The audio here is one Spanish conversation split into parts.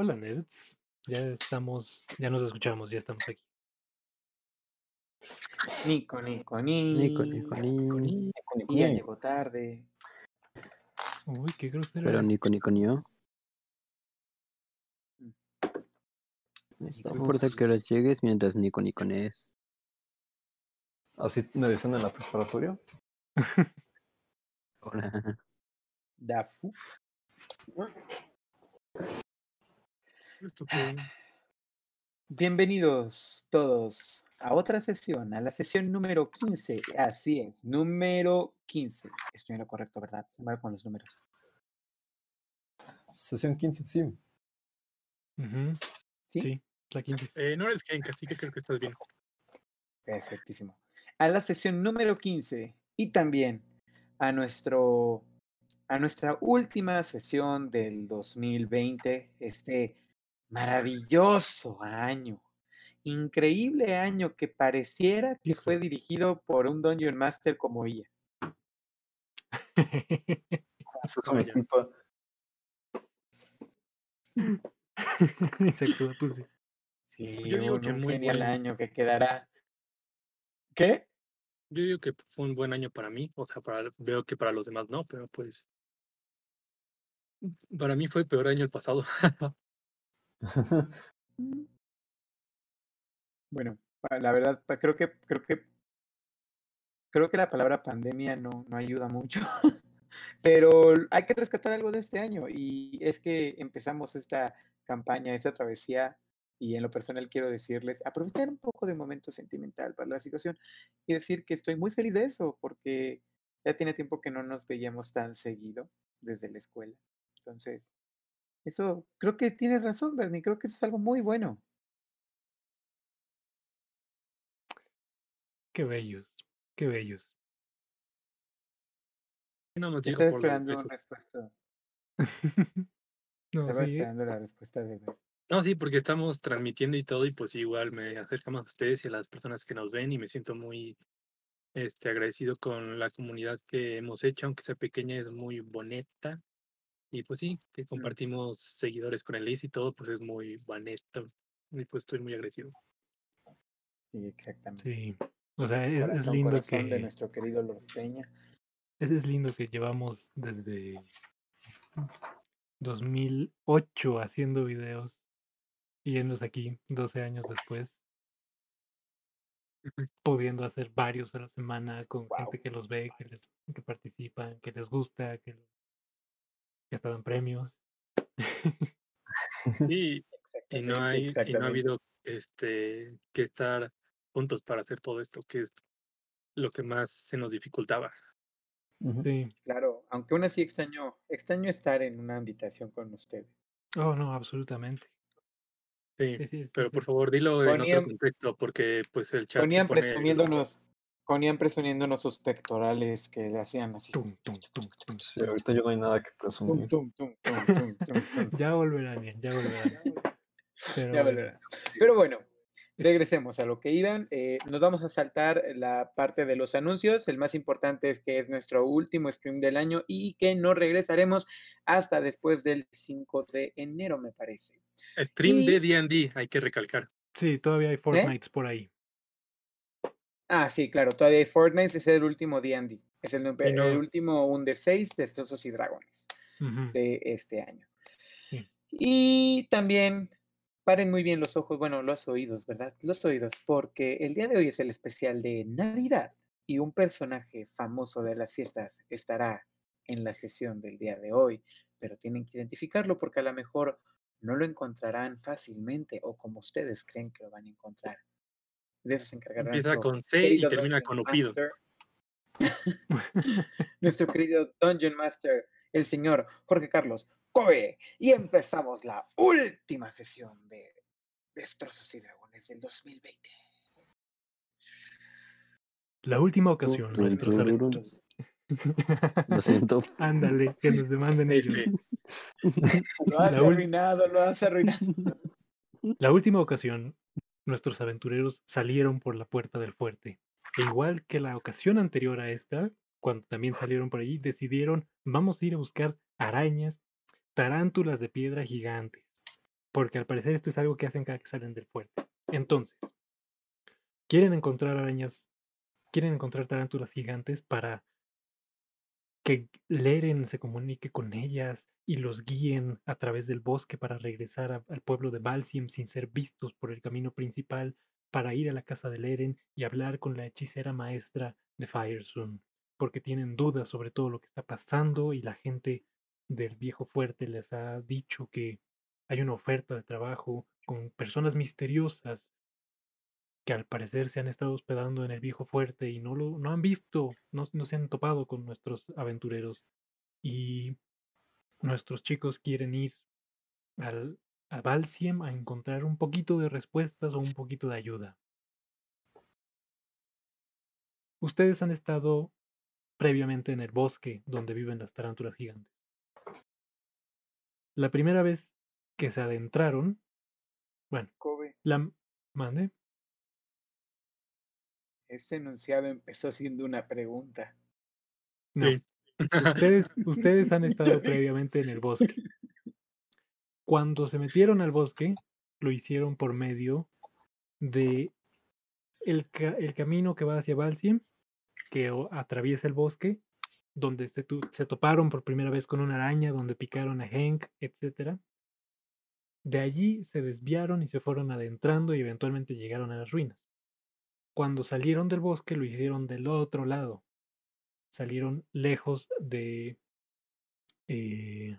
Hola, nerds. Ya estamos, ya nos escuchamos, ya estamos aquí. Nico, Nico, Nico, Nico, Nico. ni. Ya llegó tarde. Uy, qué grosero. Pero Nico, Nico, ni yo. Mm. No Estamos- importa que horas llegues mientras Nico, Nico es. Así me decían en la preparatoria. Hola. Dafu. Bienvenidos todos a otra sesión, a la sesión número 15. Así es, número 15. Estoy en lo correcto, ¿verdad? Se me va con los números. Sesión 15, sí. ¿Sí? Sí, la quinta. Eh, no eres Genk, así que creo que estás bien. Perfectísimo. A la sesión número 15 y también a nuestro a nuestra última sesión del 2020, este maravilloso año, increíble año que pareciera que fue dirigido por un Dungeon Master como ella. Eso es Vaya. culpa. Exacto, pues sí. Sí, Yo digo un, que un muy genial bueno. año que quedará. ¿Qué? Yo digo que fue un buen año para mí, o sea, para, veo que para los demás no, pero pues para mí fue peor año el pasado. Bueno, la verdad, creo que, creo que, creo que la palabra pandemia no, no ayuda mucho, pero hay que rescatar algo de este año y es que empezamos esta campaña, esta travesía y en lo personal quiero decirles, aprovechar un poco de momento sentimental para la situación y decir que estoy muy feliz de eso porque ya tiene tiempo que no nos veíamos tan seguido desde la escuela. Entonces, eso, creo que tienes razón, Bernie, creo que eso es algo muy bueno. Qué bellos, qué bellos. no Estaba esperando una respuesta. no, Estaba sí, esperando la respuesta de Bernie. No, sí, porque estamos transmitiendo y todo, y pues igual me acerca más a ustedes y a las personas que nos ven, y me siento muy este, agradecido con la comunidad que hemos hecho, aunque sea pequeña, es muy bonita. Y pues sí, que compartimos seguidores con el Liz y todo, pues es muy bonito. Y pues estoy muy agradecido. Sí, exactamente. sí. O sea, es, lindo corazón de que nuestro querido Lord Peña. es, es lindo que llevamos desde 2008 haciendo videos y enos aquí 12 años después, pudiendo hacer varios a la semana con gente que los ve, que les que participan, que les gusta, que, que hasta dan premios. Y, y no Exactamente, hay, y no ha habido este que estar juntos para hacer todo esto, que es lo que más se nos dificultaba. Sí. Claro, aunque aún así extraño, extraño estar en una invitación con ustedes. Oh, no, absolutamente. Sí, Sí, pero sí, por sí. favor dilo en otro Ponían- contexto, porque pues el chat pone presumiéndonos, con Ian presumiéndonos sus pectorales que le hacían así. Tum, tum, tum, tum, Sí, tum, ahorita ya no hay nada que presumir. tum, tum, tum, tum, tum, tum. Ya volverán, Ian, ya volverán. Pero Ya bueno, volverá. Pero bueno, regresemos a lo que iban. eh, nos vamos a saltar la parte de los anuncios. El más importante es que es nuestro último stream del año y que no regresaremos hasta después del 5 de enero, me parece. stream y- de D&D, hay que recalcar. sí, todavía hay Fortnite por ahí. Ah, sí, claro, todavía hay Fortnite, es el último D&D. Es el, no- el último un de 6 destrozos y dragones de este año. Sí. Y también paren muy bien los ojos, bueno, los oídos, ¿verdad? Los oídos, porque el día de hoy es el especial de Navidad y un personaje famoso de las fiestas estará en la sesión del día de hoy, pero tienen que identificarlo porque a lo mejor no lo encontrarán fácilmente o como ustedes creen que lo van a encontrar. De eso se encargará Empieza nuestro con C y termina Dungeon con Upido. Master. nuestro querido Dungeon Master, el señor Jorge Carlos Coe. Y empezamos la última sesión de Destrozos y Dragones del 2020. La última ocasión, nuestros aventuros. Lo siento. Ándale, que nos demanden ellos. Este, Lo has La arruinado, lo has arruinado. La última ocasión, nuestros aventureros salieron por la puerta del fuerte. E igual que la ocasión anterior a esta, cuando también salieron por allí, decidieron, vamos a ir a buscar arañas, tarántulas de piedra gigantes. porque al parecer esto es algo que hacen cada que salen del fuerte. Entonces, quieren encontrar arañas, quieren encontrar tarántulas gigantes para que Leren se comunique con ellas y los guíen a través del bosque para regresar al pueblo de Balsiem sin ser vistos por el camino principal, para ir a la casa de Leren y hablar con la hechicera maestra de Firesun, porque tienen dudas sobre todo lo que está pasando y la gente del viejo fuerte les ha dicho que hay una oferta de trabajo con personas misteriosas que al parecer se han estado hospedando en el viejo fuerte y no lo no han visto, no, no se han topado con nuestros aventureros. Y nuestros chicos quieren ir al, a Balsiem a encontrar un poquito de respuestas o un poquito de ayuda. Ustedes han estado previamente en el bosque donde viven las tarántulas gigantes. La primera vez que se adentraron, bueno, Kobe, la mande. Este enunciado empezó siendo una pregunta. No, Sí. ustedes, ustedes han estado previamente en el bosque. Cuando se metieron al bosque, lo hicieron por medio de el, ca- el camino que va hacia Balsiem, que atraviesa el bosque, donde se, tu- se toparon por primera vez con una araña, donde picaron a Hank, etc. De allí se desviaron y se fueron adentrando y eventualmente llegaron a las ruinas. Cuando salieron del bosque, lo hicieron del otro lado. Salieron lejos de eh,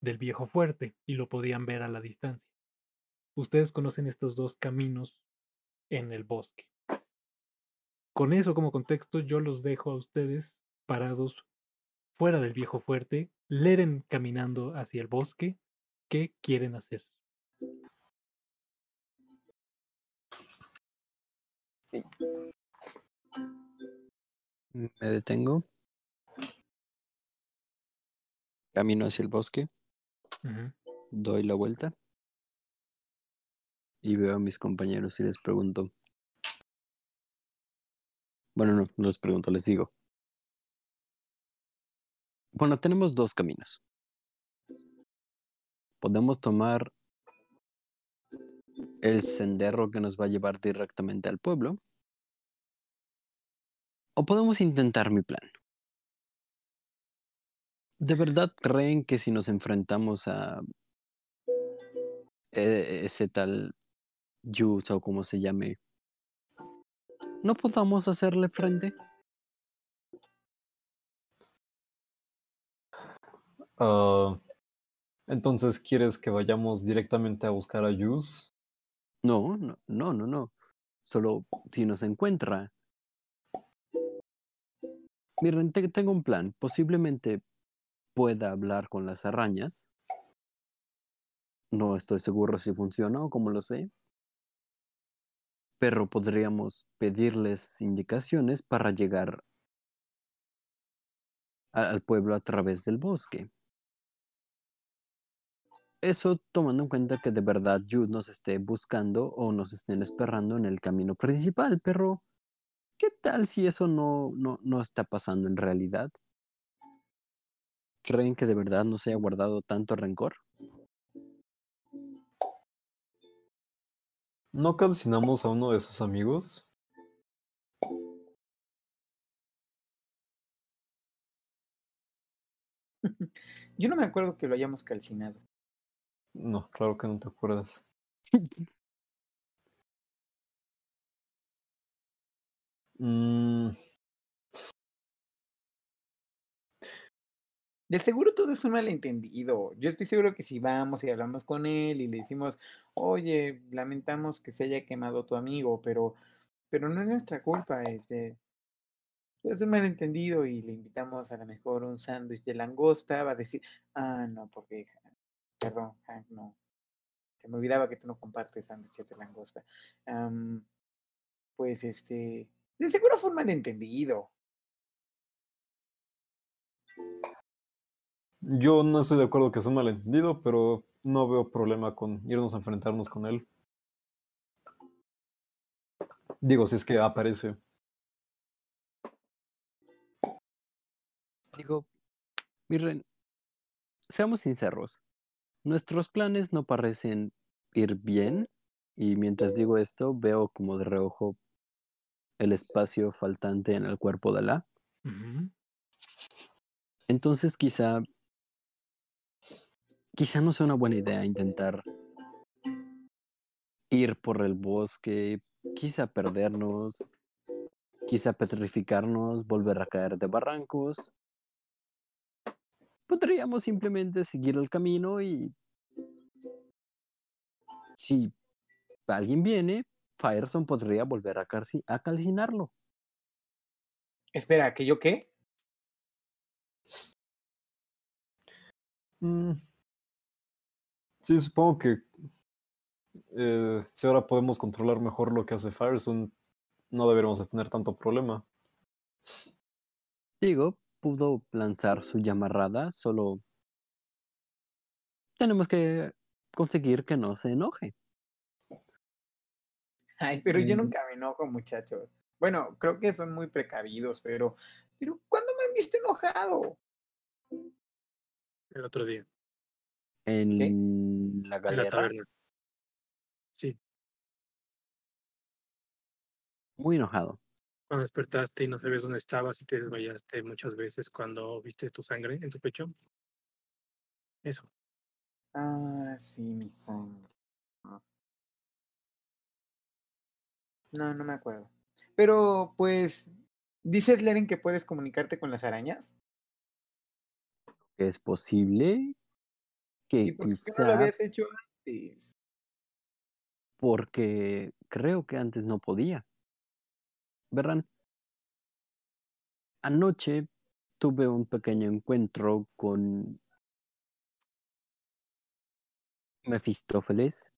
del viejo fuerte y lo podían ver a la distancia. Ustedes conocen estos dos caminos en el bosque. Con eso como contexto, yo los dejo a ustedes parados fuera del viejo fuerte, Leren caminando hacia el bosque. ¿Qué quieren hacer? Me detengo. Camino hacia el bosque, doy la vuelta y veo a mis compañeros y les pregunto. Bueno, no, no les pregunto, les digo. Bueno, tenemos dos caminos. Podemos tomar el sendero que nos va a llevar directamente al pueblo. O podemos intentar mi plan. ¿De verdad creen que si nos enfrentamos a e- ese tal Yus o como se llame, no podamos hacerle frente? Ah, entonces, ¿quieres que vayamos directamente a buscar a Yus? No, no, no, no, no. Solo si nos encuentra. Miren, te- tengo un plan. Posiblemente pueda hablar con las arañas. No estoy seguro si funciona o cómo lo sé. Pero podríamos pedirles indicaciones para llegar al pueblo a través del bosque. Eso tomando en cuenta que de verdad Jude nos esté buscando o nos estén esperando en el camino principal, pero ¿qué tal si eso no, no, no está pasando en realidad? ¿Creen que de verdad no se haya guardado tanto rencor? ¿No calcinamos a uno de sus amigos? Yo no me acuerdo que lo hayamos calcinado. No, claro que no te acuerdas. Mm, De seguro todo es un malentendido. Yo estoy seguro que si vamos y hablamos con él y le decimos, oye, lamentamos que se haya quemado tu amigo, pero, pero no es nuestra culpa, este, es un malentendido y le invitamos a lo mejor un sándwich de langosta, va a decir, ah, no, porque, perdón, Hank, no. Se me olvidaba que tú no compartes sándwiches de langosta. Pues este, de seguro fue un malentendido. yo no estoy de acuerdo que sea un malentendido, pero no veo problema con irnos a enfrentarnos con él. Digo, si es que aparece. Digo, miren, seamos sinceros, nuestros planes no parecen ir bien. Y mientras digo esto, veo como de reojo el espacio faltante en el cuerpo de la. Ujú. Entonces quizá, quizá no sea una buena idea intentar ir por el bosque, quizá perdernos, quizá petrificarnos, volver a caer de barrancos. Podríamos simplemente seguir el camino y si alguien viene, Fireson podría volver a, a calcinarlo. Espera, ¿que yo qué? Mm. Sí, supongo que eh, si ahora podemos controlar mejor lo que hace Firestone, no deberíamos de tener tanto problema. Digo, pudo lanzar su llamarada, solo tenemos que conseguir que no se enoje. Ay, pero yo nunca me enojo, muchachos. Bueno, creo que son muy precavidos, pero, pero ¿cuándo me han visto enojado? El otro día, En la en la galera, taberna. Sí, muy enojado. Cuando despertaste y no sabías dónde estabas y te desmayaste muchas veces cuando viste tu sangre en tu pecho. Eso. Ah, sí, mi sangre. Ah. No, no me acuerdo. Pero, pues, ¿dices, Leren, que puedes comunicarte con las arañas? Es posible ¿Y que por qué no lo habías hecho antes? porque creo que antes no podía. Verán, anoche tuve un pequeño encuentro con Mefistófeles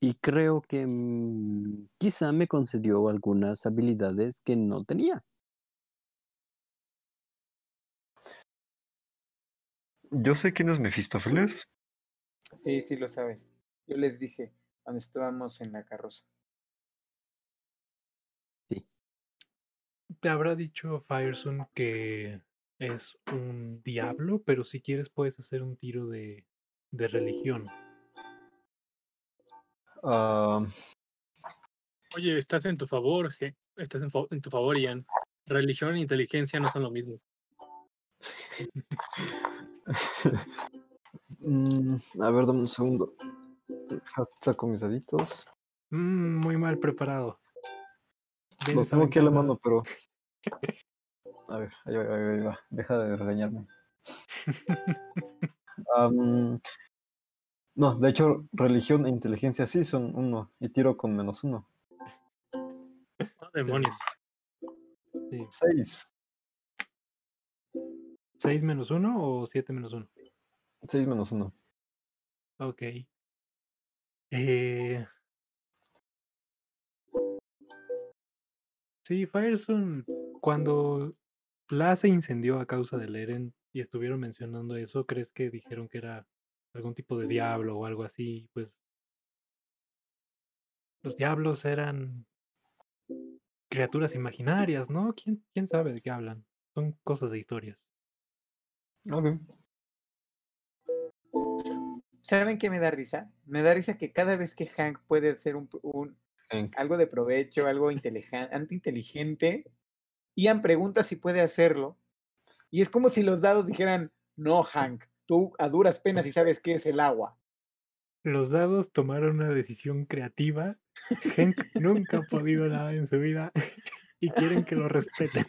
y creo que mm, quizá me concedió algunas habilidades que no tenía. Yo sé quién es Mefistófeles. Sí, sí lo sabes. Yo les dije cuando estábamos en la carroza. Te habrá dicho Fireson que es un diablo, pero si quieres puedes hacer un tiro de, de religión. Ah, Oye, estás en tu favor, estás en, fa- en tu favor, Ian. Religión e inteligencia no son lo mismo. mm, a ver, dame un segundo. Saco mis daditos. Mm, muy mal preparado. Los tengo aquí a la mano, pero. A ver, ahí va, ahí va, ahí va. Deja de regañarme. No, de hecho, religión e inteligencia sí son uno. Y tiro con menos uno. Demonios. Sí. Seis. ¿6 menos 1 o 7 menos 1? Seis menos uno. Ok. Eh... Sí, Firestone, cuando la se incendió a causa del Eren y estuvieron mencionando eso, ¿crees que dijeron que era algún tipo de diablo o algo así? Pues los diablos eran criaturas imaginarias, ¿no? ¿Quién, quién sabe de qué hablan? Son cosas de historias. Ok. ¿Saben qué me da risa? Me da risa que cada vez que Hank puede hacer un, algo de provecho, algo inteligen- antiinteligente, Ian pregunta si puede hacerlo. Y es como si los dados dijeran, no, Hank, tú a duras penas y sabes qué es el agua. Los dados tomaron una decisión creativa. Hank nunca ha podido nada en su vida y quieren que lo respeten.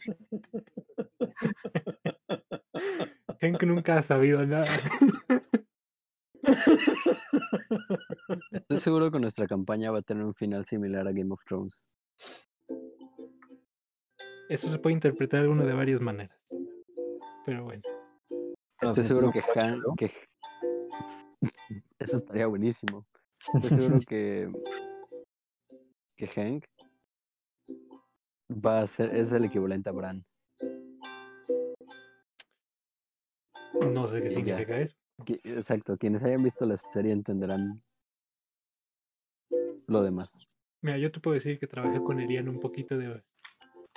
Hank nunca ha sabido nada. Estoy seguro que nuestra campaña va a tener un final similar a Game of Thrones. Eso se puede interpretar de una de varias maneras. Pero bueno, Estoy seguro que Han, que eso estaría buenísimo. Estoy seguro que que Hank va a ser es el equivalente a Bran. no sé qué significa eso. Exacto, quienes hayan visto la serie entenderán lo demás. Mira, yo te puedo decir que trabajé con Elian un poquito de,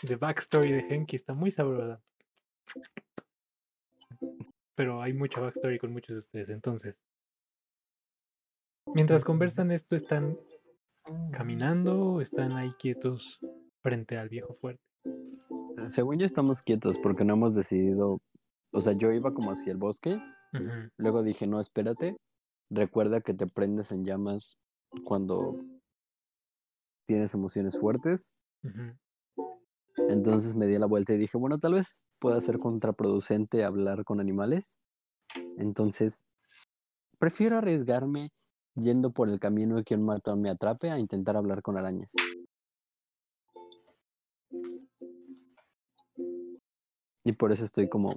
de backstory de Hank y está muy sabrosa. Pero hay mucha backstory con muchos de ustedes, entonces Mientras conversan esto, están caminando o están ahí quietos frente al viejo fuerte. Según yo estamos quietos porque no hemos decidido, o sea, yo iba como hacia el bosque, luego dije, no, espérate, recuerda que te prendes en llamas cuando tienes emociones fuertes. ujú. Entonces me di la vuelta y dije, bueno, tal vez pueda ser contraproducente hablar con animales. Entonces, prefiero arriesgarme yendo por el camino y que un matón me atrape a intentar hablar con arañas. Y por eso estoy como,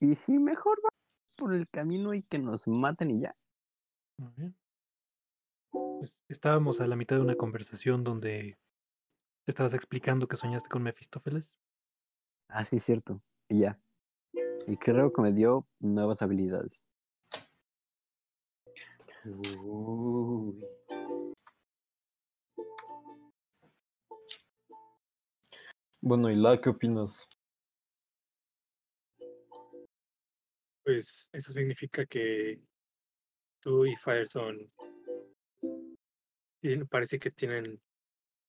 ¿y si mejor va por el camino y que nos maten y ya? Muy bien. Pues estábamos a la mitad de una conversación donde estabas explicando que soñaste con Mefistófeles. Ah, sí, cierto. Y ya. Y creo que me dio nuevas habilidades. Uy. Bueno, ¿y la qué opinas? Pues eso significa que tú y Fireson tien- parece que tienen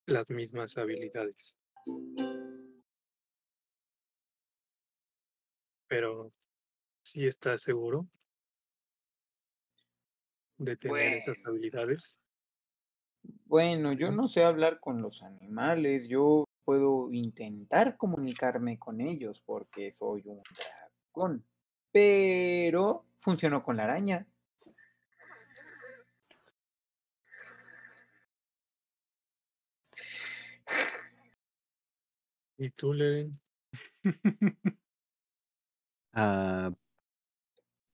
las mismas habilidades. Pero ¿sí estás seguro de tener esas Bueno. habilidades? Bueno, yo no sé hablar con los animales, yo puedo intentar comunicarme con ellos porque soy un dragón, pero funcionó con la araña. ¿Y tú, Leren? Ah,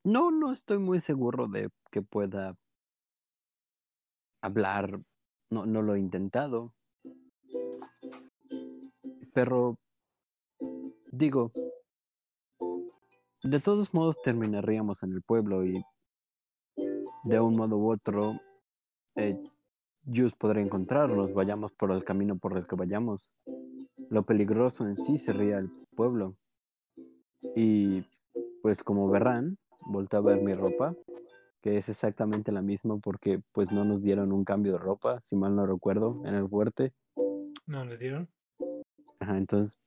no, no estoy muy seguro de que pueda hablar. No, no lo he intentado. Pero digo, de todos modos terminaríamos en el pueblo y de un modo u otro, eh, Jus podrá encontrarnos, vayamos por el camino por el que vayamos. Lo peligroso en sí sería el pueblo. Y pues como verán, volteé a ver mi ropa, que es exactamente la misma porque pues no nos dieron un cambio de ropa, si mal no recuerdo, en el fuerte. ¿No les dieron? Ajá, entonces,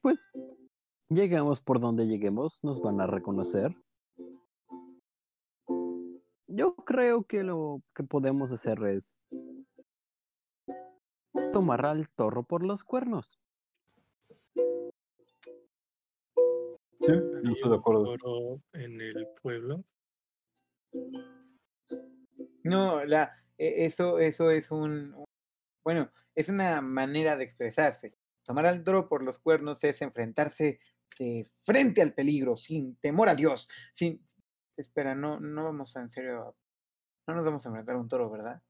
pues llegamos por donde lleguemos, nos van a reconocer. Yo creo que lo que podemos hacer es tomar al toro por los cuernos. Sí, ¿Había estoy de acuerdo. en el pueblo? No, la, e- eso, eso es un, un- bueno, es una manera de expresarse. Tomar al toro por los cuernos es enfrentarse de frente al peligro, sin temor a Dios, sin, espera, no, no vamos a, en serio, no nos vamos a enfrentar a un toro, ¿verdad?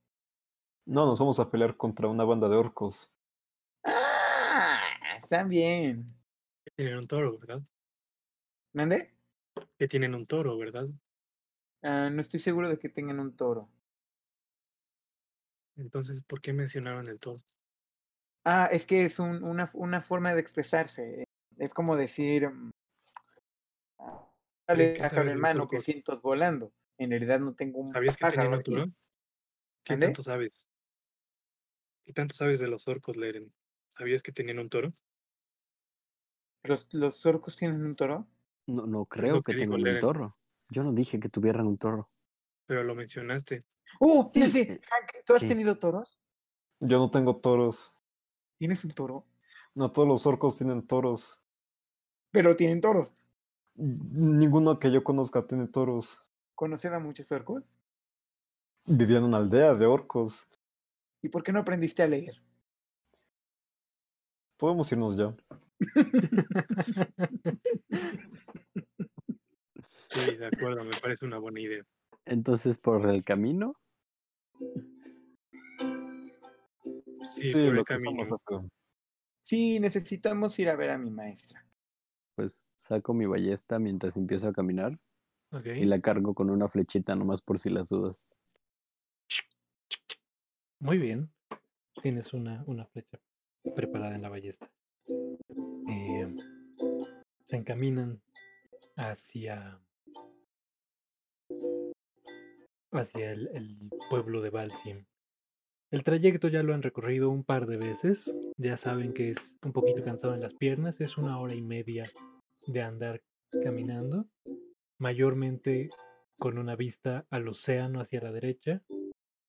No, nos vamos a pelear contra una banda de orcos. Ah, están bien. Tienen un toro, ¿verdad? ¿Mande? Que tienen un toro, ¿verdad? Ah, no estoy seguro de que tengan un toro. Entonces, ¿por qué mencionaron el toro? Ah, es que es un- una, una forma de expresarse. Es como decir, mm, dale pájaro sabes de en los mano que sientos volando. En realidad no tengo un ¿Sabías que pájaro un toro? ¿Qué tanto sabes? ¿Qué tanto sabes de los orcos, Leren? ¿Sabías que tenían un toro? ¿Los, los orcos tienen un toro? No, no creo que que tengan un toro. Yo no dije que tuvieran un toro. Pero lo mencionaste. ¡Uh! Sí, eh, Hank, ¿Tú has ¿qué? tenido toros? Yo no tengo toros. ¿Tienes un toro? No todos los orcos tienen toros. Pero tienen toros. Ninguno que yo conozca tiene toros. ¿Conocen a muchos orcos? Vivía en una aldea de orcos. ¿Y por qué no aprendiste a leer? Podemos irnos ya. Sí, de acuerdo, me parece una buena idea. Entonces, por el camino, Sí, Sí, por el camino. Sí, necesitamos ir a ver a mi maestra. pues saco mi ballesta mientras empiezo a caminar ok. y la cargo con una flechita nomás por si las dudas. Muy bien. Tienes una, una flecha preparada en la ballesta. Eh, se encaminan hacia hacia el, pueblo de Balsim. El trayecto ya lo han recorrido un par de veces, ya saben que es un poquito cansado en las piernas, es una hora y media de andar caminando, mayormente con una vista al océano hacia la derecha.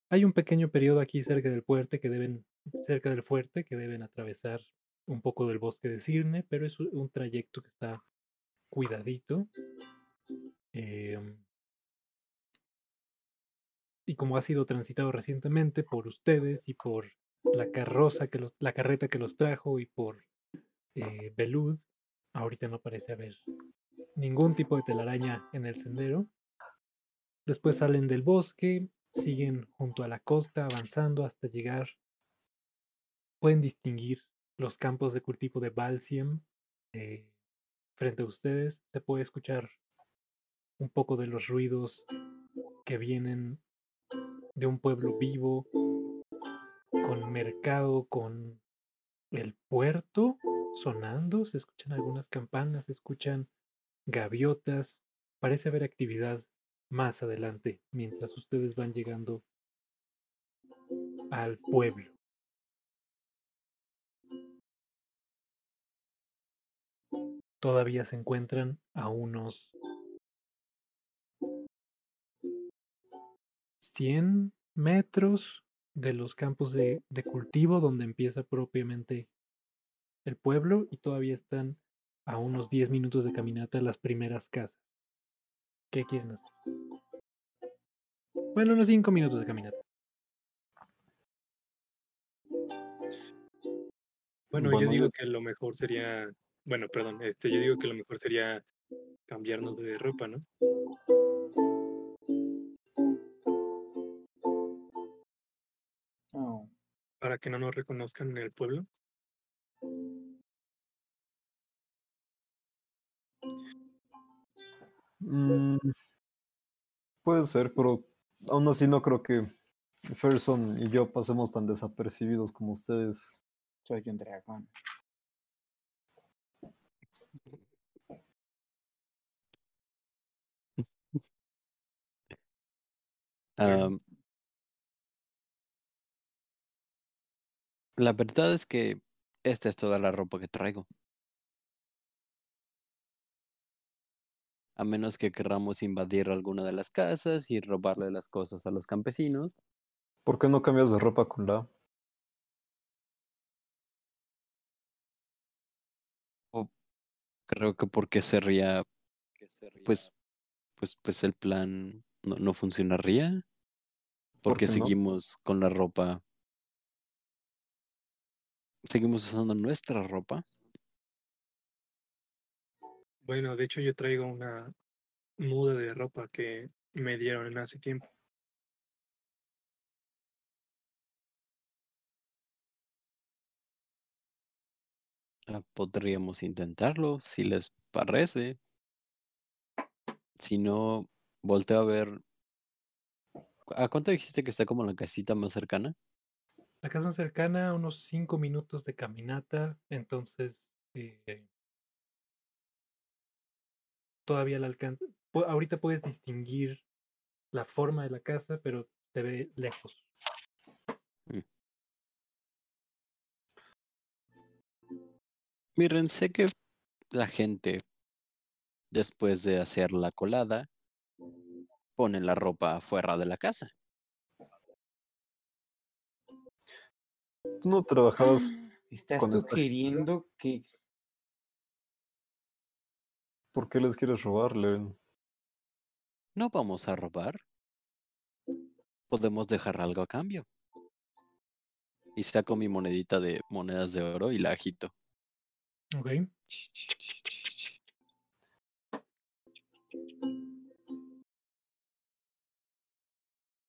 Hay un pequeño periodo aquí cerca del fuerte que deben, cerca del fuerte que deben atravesar un poco del bosque de Cirne, pero es un trayecto que está cuidadito. Em, y como ha sido transitado recientemente por ustedes y por la carroza que los, la carreta que los trajo y por eh, Belud, ahorita no parece haber ningún tipo de telaraña en el sendero. Después salen del bosque, siguen junto a la costa, avanzando hasta llegar. Pueden distinguir los campos de cultivo de Balsiem eh, frente a ustedes. Se puede escuchar un poco de los ruidos que vienen de un pueblo vivo, con mercado, con el puerto sonando. Se escuchan algunas campanas, se escuchan gaviotas. Parece haber actividad más adelante mientras ustedes van llegando al pueblo. Todavía se encuentran a unos 100 metros de los campos de, de cultivo donde empieza propiamente el pueblo y todavía están a unos 10 minutos de caminata las primeras casas. ¿Qué quieren hacer? Bueno, unos 5 minutos de caminata. Bueno, Bueno, yo digo que lo mejor sería, bueno, perdón, este, yo digo que lo mejor sería cambiarnos de ropa, ¿no? Para que no nos reconozcan en el pueblo. Mm, puede ser, pero aún así no creo que Ferson y yo pasemos tan desapercibidos como ustedes. soy un dragón. la verdad es que esta es toda la ropa que traigo. A menos que querramos invadir alguna de las casas y robarle las cosas a los campesinos. ¿Por qué no cambias de ropa con la? Creo que porque sería, pues, pues, pues el plan no, no funcionaría. ¿Por Porque no? seguimos con la ropa. Seguimos usando nuestra ropa. Bueno, de hecho yo traigo una muda de ropa que me dieron hace tiempo. Ah, Podríamos intentarlo, si les parece. Si no, volteo a ver. ¿A cuánto dijiste que está como la casita más cercana? La casa cercana, unos 5 minutos de caminata, entonces eh, todavía la alcanza. Ahorita puedes distinguir la forma de la casa, pero se ve lejos. Miren, sé que la gente, después de hacer la colada, pone la ropa afuera de la casa. Tú no trabajabas. ¿Estás con esta que ¿Por qué les quieres robar, Len? No vamos a robar. Podemos dejar algo a cambio. Y saco mi monedita de monedas de oro y la agito. Ok.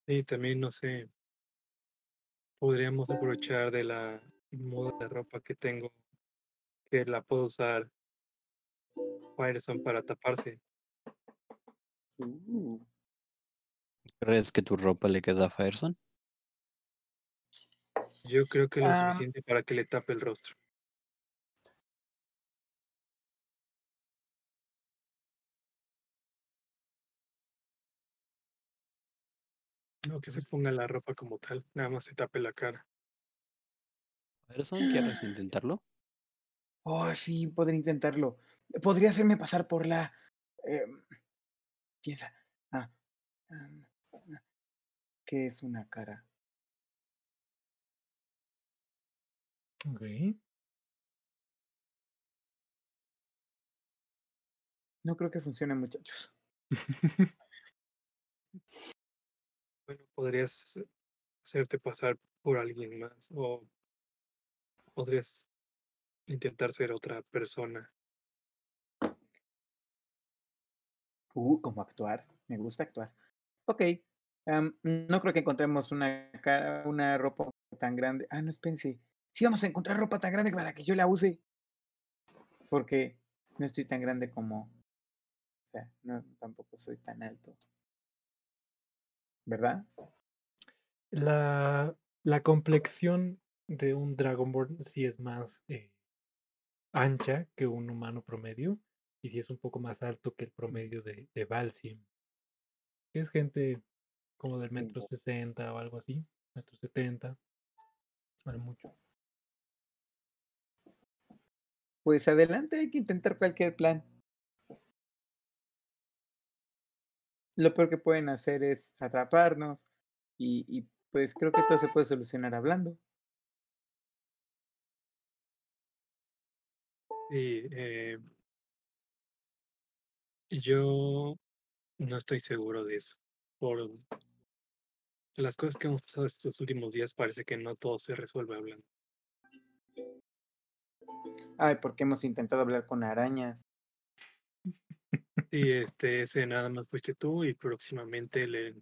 Sí, también no sé. Podríamos aprovechar de la muda de ropa que tengo, que la puedo usar Fireson para taparse. Uh, ¿Crees que tu ropa le queda a Fireson? Yo creo que lo Ah. suficiente para que le tape el rostro. No que se ponga la ropa como tal, nada más se tape la cara. ¿quieres intentarlo? Oh, sí, podría intentarlo. Podría hacerme pasar por la. em, piensa. Ah, am, ah, ¿Qué es una cara? Ok. No creo que funcione, muchachos. Bueno, podrías hacerte pasar por alguien más o podrías intentar ser otra persona. Uh, ¿cómo actuar? Me gusta actuar. Ok. no creo que encontremos una una ropa tan grande. Ah, no, espérense. Sí vamos a encontrar ropa tan grande para que yo la use. Porque no estoy tan grande como. O sea, no, tampoco soy tan alto. ¿Verdad? La, la complexión de un Dragonborn sí es más eh, ancha que un humano promedio y sí es un poco más alto que el promedio de, de Valsim. Que es gente como del metro sesenta o algo así, metro setenta, a lo mucho. Pues adelante, hay que intentar cualquier plan. Lo peor que pueden hacer es atraparnos y, y pues creo que todo se puede solucionar hablando. Y eh, yo no estoy seguro de eso. Por las cosas que hemos pasado estos últimos días, parece que no todo se resuelve hablando. Ay, porque hemos intentado hablar con arañas. Y este, ese nada más fuiste tú y próximamente le...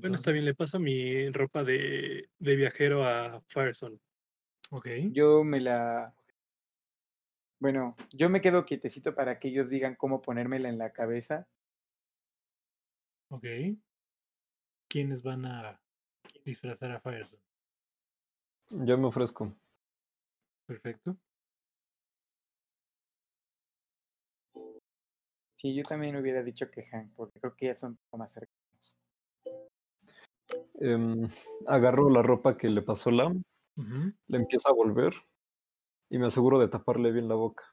Bueno, está bien, Entonces, le paso mi ropa de, de viajero a Fireson. Ok, Yo me la... Bueno, yo me quedo quietecito para que ellos digan cómo ponérmela en la cabeza. ok. ¿Quiénes van a disfrazar a Firestone? Yo me ofrezco. Perfecto. Sí, yo también hubiera dicho que Hank, porque creo que ya son un poco más cercanos. Em, agarro la ropa que le pasó Lam, le empiezo a volver y me aseguro de taparle bien la boca.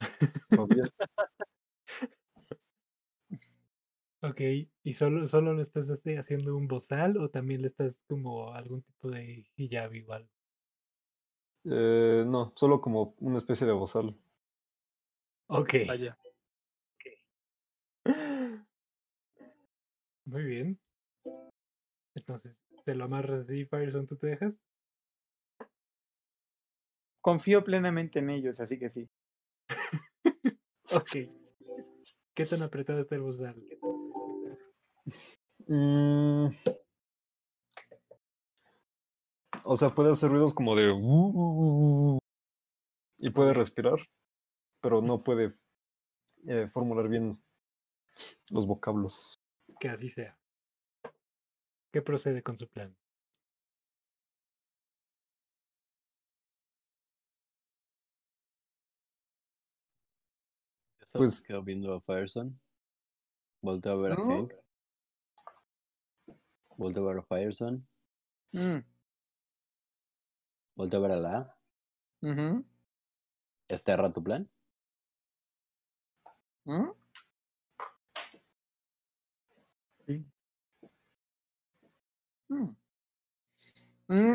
Ok, ¿y solo, solo lo estás haciendo un bozal o también le estás como algún tipo de hijab igual? Eh, no, solo como una especie de bozal. Ok. Vaya. Muy bien. Entonces, ¿te lo amarras así, Firestone, tú te dejas? Confío plenamente en ellos, así que sí. Ok. ¿Qué tan apretado está el bozal? Mm. O sea, puede hacer ruidos como de... Y puede respirar, pero no puede eh, formular bien los vocablos. Que así sea. ¿Qué procede con su plan? Pues- me quedo viendo a Fireson. Volteo a ver a. Hank. Volteo a ver a Fireson. Mm, Volteo a ver a la. ujú, ¿Este era tu plan? ¿mm? Sí. Mm.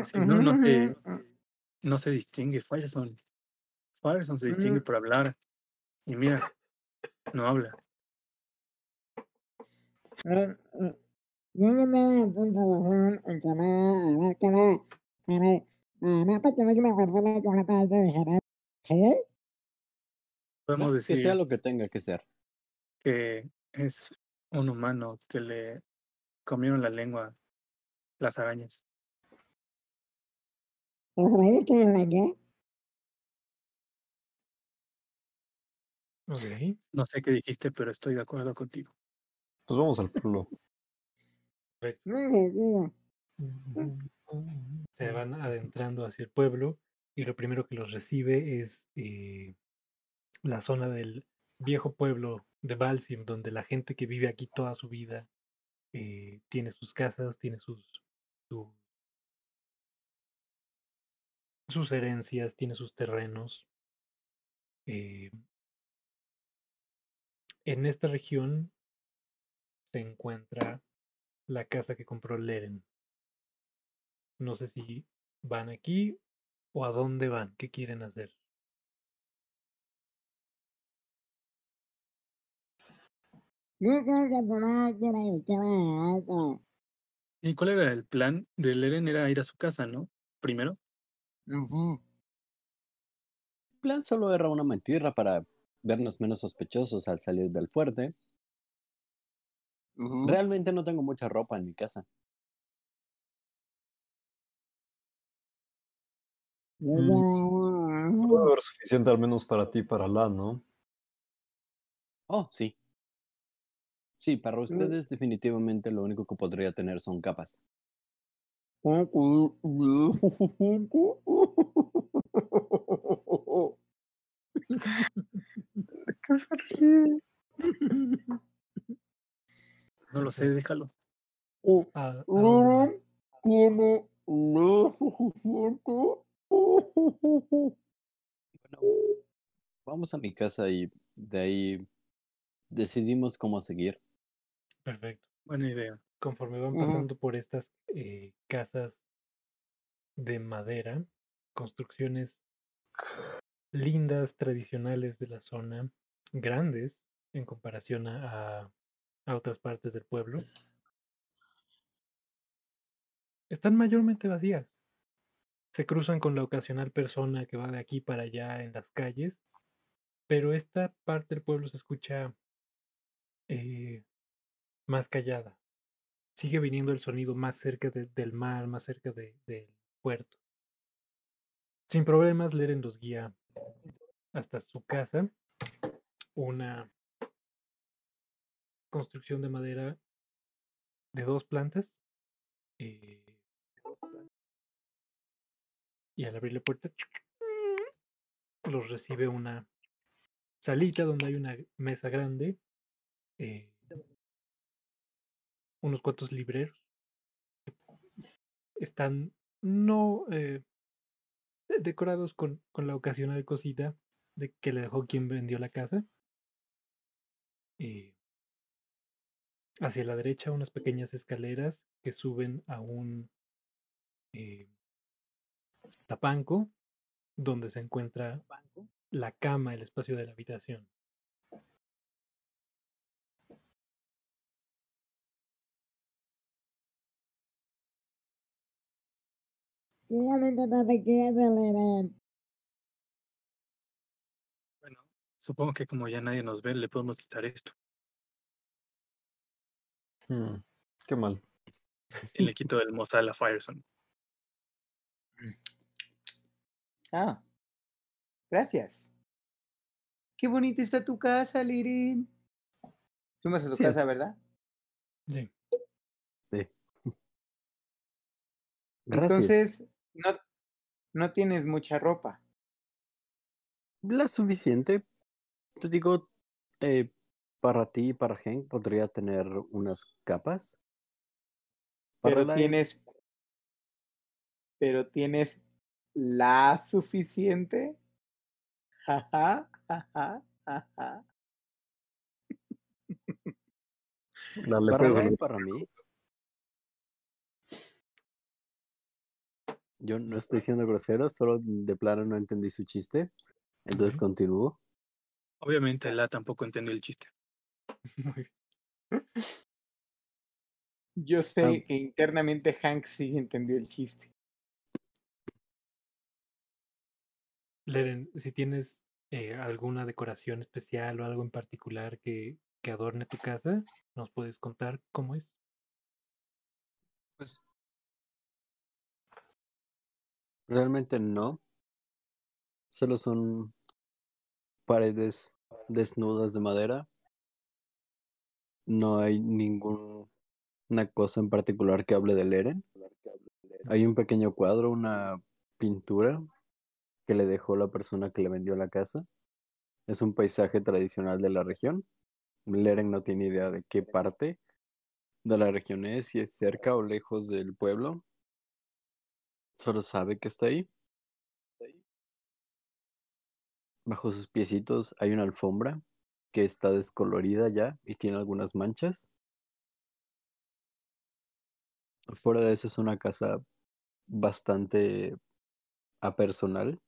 Si no, no ujú, mm. No se distingue Fireson. Fireson se distingue Mm. por hablar. Y mira, no habla. Pero, me acordé de. Podemos decir Que sea lo que tenga que ser. que es un humano que le comieron la lengua las arañas. ¿Los reyes tienen la qué? Ok. No sé qué dijiste, pero estoy de acuerdo contigo. Pues vamos al pueblo. Perfecto. No, no, no. Se van adentrando hacia el pueblo y lo primero que los recibe es eh, la zona del viejo pueblo de Balsim, donde la gente que vive aquí toda su vida eh, tiene sus casas, tiene sus, su- sus herencias, tiene sus terrenos. Eh, en esta región se encuentra la casa que compró Leren. No sé si van aquí o a dónde van, qué quieren hacer. ¿Y cuál era el plan del Eren? Era ir a su casa, ¿no? Primero. El plan solo era una mentira para vernos menos sospechosos al salir del fuerte. Realmente no tengo mucha ropa en mi casa. Puede haber suficiente al menos para ti y para la, ¿no? Oh, sí. Sí, para ustedes definitivamente lo único que podría tener son capas. No lo sé, déjalo. ¿A- a dónde van? tiene lo suficiente. Bueno, vamos a mi casa y de ahí decidimos cómo seguir. Perfecto. Buena idea. Conforme van pasando por estas eh, casas de madera, construcciones lindas, tradicionales de la zona, grandes en comparación a, a- otras partes del pueblo, están mayormente vacías. Se cruzan con la ocasional persona que va de aquí para allá en las calles, pero esta parte del pueblo se escucha eh, más callada. Sigue viniendo el sonido más cerca de- del mar, más cerca de- del puerto. Sin problemas, Leren los guía hasta su casa, una construcción de madera de dos plantas. eh, y al abrir la puerta, los recibe una salita donde hay una mesa grande, eh, unos cuantos libreros. Están no eh, de- decorados con, con la ocasional cosita de que le dejó quien vendió la casa. Eh, hacia la derecha unas pequeñas escaleras que suben a un eh, tapanco donde se encuentra la cama, el espacio de la habitación. Bueno, supongo que como ya nadie nos ve, le podemos quitar esto. Hmm, Qué mal. Y le quito el mozal a Fireson. Ah, gracias. Qué bonita está tu casa, Lirin. Fuimos a tu Sí casa, es. ¿verdad? Sí. Gracias. Entonces, no, no tienes mucha ropa. La suficiente. Te digo, eh, para ti y para Hank podría tener unas capas. Para Pero la- tienes. Pero tienes la suficiente. Jaja, jaja, jaja. La le para para mí. Yo no estoy siendo grosero, solo de plano no entendí su chiste. Entonces continúo. Obviamente, la tampoco entendió el chiste. Muy bien. Yo sé Ah. que internamente Hank sí entendió el chiste. Leren, si tienes eh, alguna decoración especial o algo en particular que, que adorne tu casa, ¿nos puedes contar cómo es? Pues realmente no. Solo son paredes desnudas de madera. No hay ninguna cosa en particular que hable del Eren. Hay un pequeño cuadro, una pintura que le dejó la persona que le vendió la casa. Es un paisaje tradicional de la región. Leren no tiene idea de qué parte de la región es, si es cerca o lejos del pueblo. Solo sabe que está ahí. Bajo sus piecitos hay una alfombra que está descolorida ya y tiene algunas manchas. Fuera de eso es una casa bastante apersonal.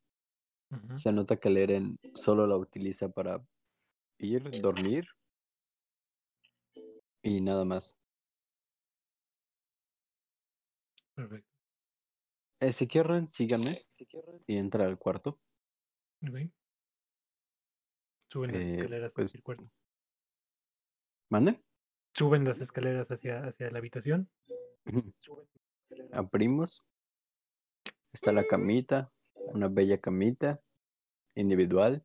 Se nota que Leren solo la utiliza para ir, dormir y nada más. Perfecto. Eh, si quieren, síganme y entra al cuarto. Ok. Suben las Eh, escaleras pues- hacia el cuarto. ¿Mande? Suben las escaleras hacia, hacia la habitación. Abrimos. Está la camita, una bella camita individual.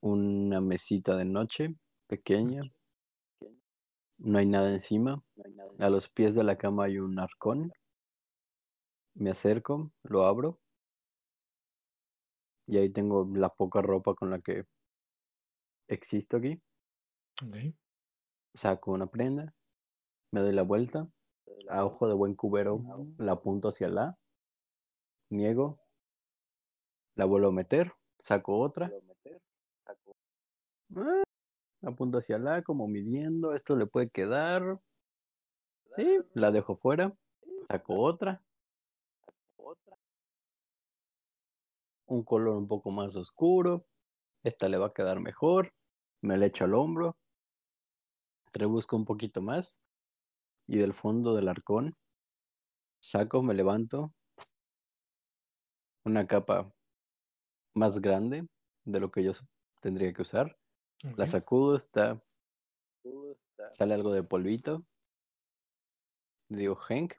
Una mesita de noche pequeña. No hay nada encima. A los pies de la cama hay un arcón. Me acerco, lo abro. Y ahí tengo la poca ropa con la que existo aquí. Saco una prenda, me doy la vuelta, a ojo de buen cubero la apunto hacia la, niego, la vuelvo a meter, saco otra, ah, apunto hacia la como midiendo, esto le puede quedar, sí, la dejo fuera, saco otra, un color un poco más oscuro, esta le va a quedar mejor, me la echo al hombro, rebusco un poquito más y del fondo del arcón saco, me levanto una capa más grande de lo que yo tendría que usar. La sacudo, está, sale algo de polvito. Digo, Hank,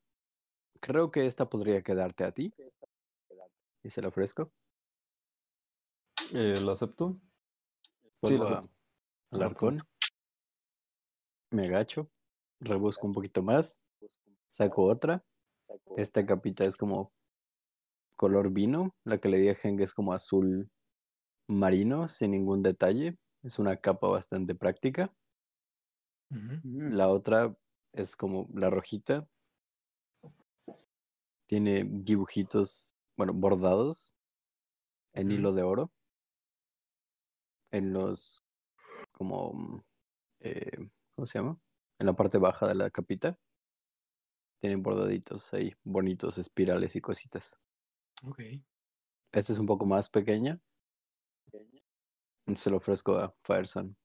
creo que esta podría quedarte a ti. Y se la ofrezco. Eh, ¿La acepto? Sí, la acepto. al Al arcón. Me agacho, rebusco un poquito más, saco otra. Esta capita es como color vino. La que le di a Hank es como azul marino, sin ningún detalle. Es una capa bastante práctica. La otra es como la rojita. Tiene dibujitos, bueno, bordados en hilo de oro. En los, como, mm, eh, ¿cómo se llama? En la parte baja de la capita. Tienen bordaditos ahí, bonitos espirales y cositas. Ok. Esta es un poco más pequeña. Se lo ofrezco a Firesun.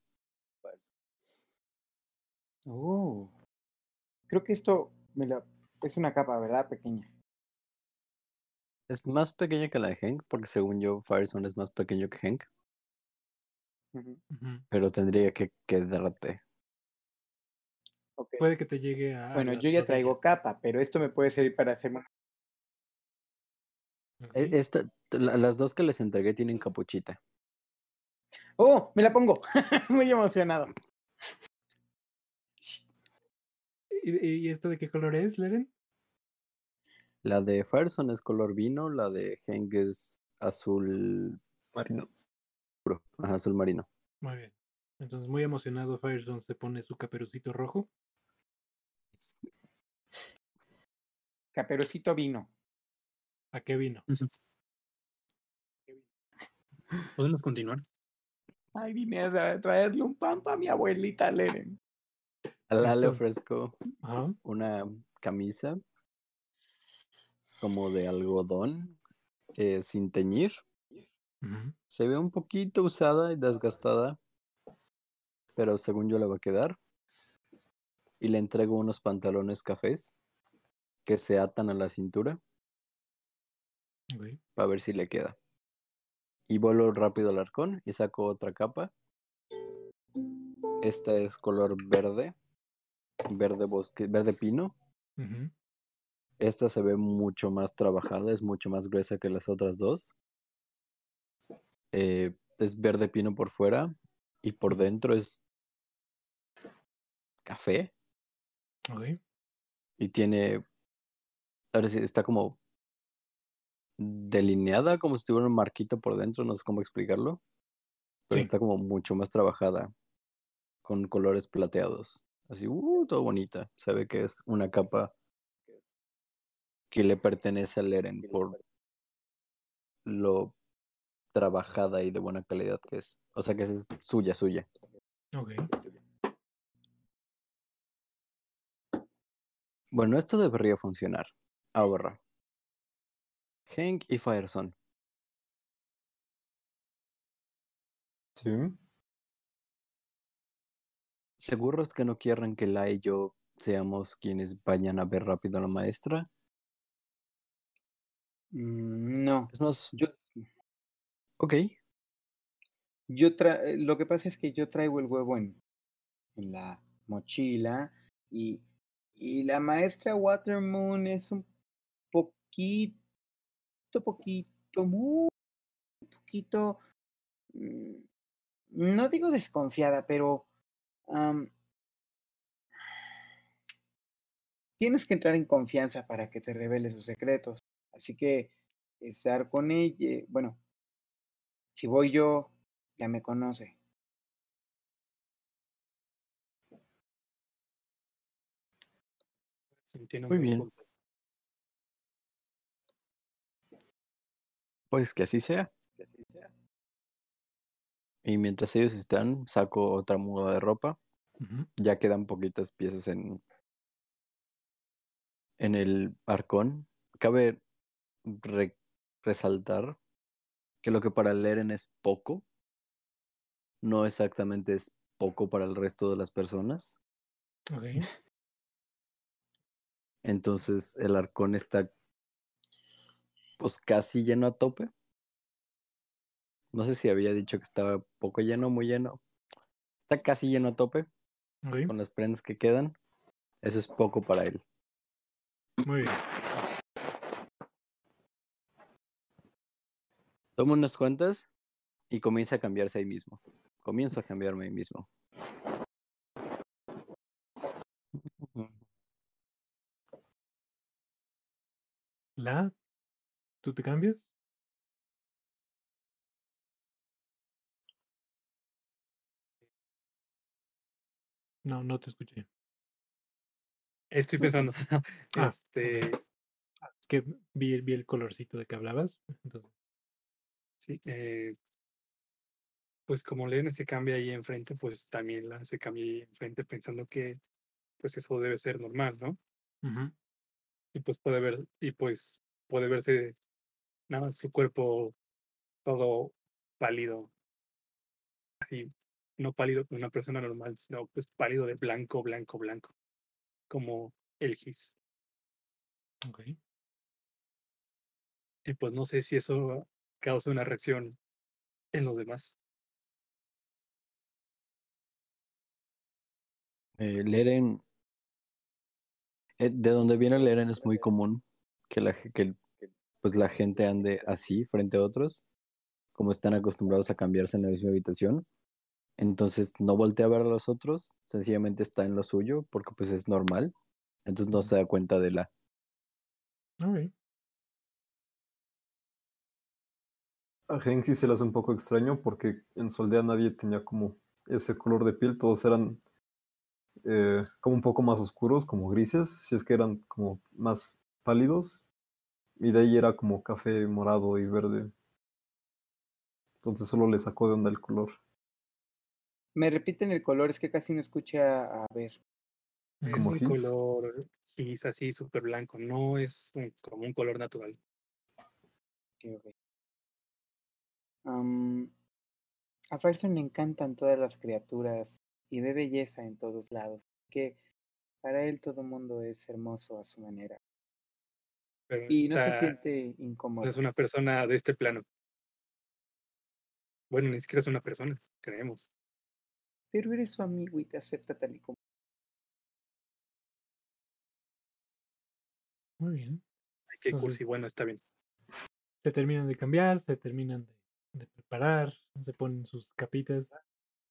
Oh. Creo que esto me la... es una capa, ¿verdad? Pequeña. Es más pequeña que la de Hank, porque según yo, Firesun es más pequeño que Hank. Pero tendría que quedarte. Puede que te llegue a. Bueno, yo ya traigo capa, pero esto me puede servir para hacer. E- Esta, la- las dos que les entregué tienen capuchita. ¡Oh! ¡Me la pongo! Muy emocionado. ¿Y, y esto de qué color es, Leren? La de Fireson es color vino, la de Hank es azul Marino. Ajá, azul marino. Muy bien. Entonces, muy emocionado, Firestone se pone su caperucito rojo. Caperucito vino. ¿A qué vino? ¿Podemos continuar? Ay, vine a traerle un pan para mi abuelita Leren. A la le ofrezco Ajá. una camisa como de algodón eh, sin teñir. Se ve un poquito usada y desgastada, pero según yo le va a quedar. Y le entrego unos pantalones cafés que se atan a la cintura para ver si le queda. Y vuelo rápido al arcón y saco otra capa. Esta es color verde, verde bosque, verde pino. Esta se ve mucho más trabajada, es mucho más gruesa que las otras dos. Eh, es verde pino por fuera y por dentro es café y tiene, ahora sí, está como delineada como si tuviera un marquito por dentro, no sé cómo explicarlo. Pero Sí. está como mucho más trabajada con colores plateados. Así, uh, todo bonita. Se ve que es una capa que le pertenece al Eren por lo trabajada y de buena calidad que es. O sea que es suya, suya. Ok. Bueno, esto debería funcionar. Ahora. Hank y Fireson. Sí. ¿Seguros que no quieran que La y yo seamos quienes vayan a ver rápido a la maestra? Mm, No, Es más, yo, ok. yo tra- eh, lo que pasa es que yo traigo el huevo en, en la mochila y, y la maestra Watermoon es un poquito, poquito, muy poquito, mm, no digo desconfiada, pero tienes que entrar en confianza para que te revele sus secretos. Así que estar con ella, bueno, si voy yo, ya me conoce. Muy bien. Pues que así sea. Y mientras ellos están, saco otra muda de ropa. Ya quedan poquitas piezas en, en el arcón. Cabe re- resaltar que lo que para el Eren es poco, no exactamente es poco para el resto de las personas. Ok. Entonces el arcón está pues casi lleno a tope. No sé si había dicho que estaba poco lleno, muy lleno. Está casi lleno a tope con las prendas que quedan. Eso es poco para él. Muy bien. Toma unas cuentas y comienza a cambiarse ahí mismo. Comienzo a cambiarme ahí mismo. La, ¿tú te cambias? No, no te escuché. Estoy pensando. Ah, este, Es que vi, vi el colorcito de que hablabas. Entonces, sí, eh, pues como Len se cambia ahí enfrente, pues también la se cambia ahí enfrente pensando que pues eso debe ser normal, ¿no? ujú, Y pues puede ver, y pues puede verse nada más su cuerpo todo pálido, así, no pálido como una persona normal, sino pues pálido de blanco, blanco, blanco, como el gis. ok. Y pues no sé si eso causa una reacción en los demás. Eh, el Eren. eh, de donde viene el Eren es muy común que la, que pues la gente ande así frente a otros, como están acostumbrados a cambiarse en la misma habitación. Entonces no voltea a ver a los otros, sencillamente está en lo suyo, porque pues es normal. Entonces no se da cuenta de la. A Hank sí se le hace un poco extraño porque en su aldea nadie tenía como ese color de piel, todos eran eh, como un poco más oscuros, como grises, si es que eran como más pálidos, y de ahí era como café, morado y verde. Entonces solo le sacó de onda el color. Me repiten el color, es que casi no escuché a, a ver. Es Como un gis. color gis así súper blanco, no es un- como un color natural. Ok, ok. Am, a Ferson le encantan todas las criaturas y ve belleza en todos lados. Que para él todo mundo es hermoso a su manera. Pero Y no se siente no incómodo. es una persona de este plano. Bueno, ni siquiera es una persona, creemos. Pero eres su amigo y te acepta tal y como. Muy bien. Ay, qué Entonces- cursi, bueno, está bien. Se terminan de cambiar, se terminan de, de preparar, se ponen sus capitas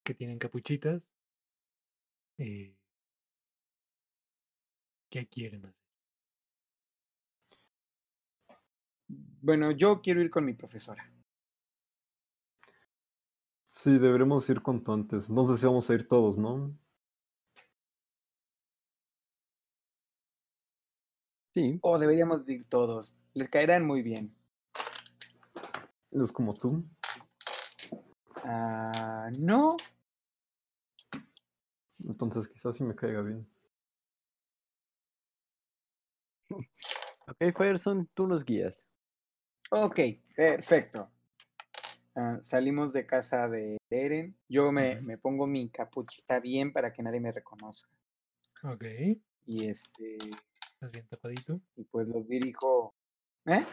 que tienen capuchitas. Eh, ¿Qué quieren hacer? Bueno, yo quiero ir con mi profesora. Sí, deberemos ir cuanto antes. No sé si vamos a ir todos, ¿no? Sí, O deberíamos ir todos. Les caerán muy bien. Es como tú. Ah, no. Entonces quizás sí me caiga bien. ok, Fireson, tú nos guías. Ok, perfecto. Ah, salimos de casa de Eren. Yo me, me pongo mi capuchita bien para que nadie me reconozca. Ok. Y este, Estás bien tapadito. y pues los dirijo. ¿Eh?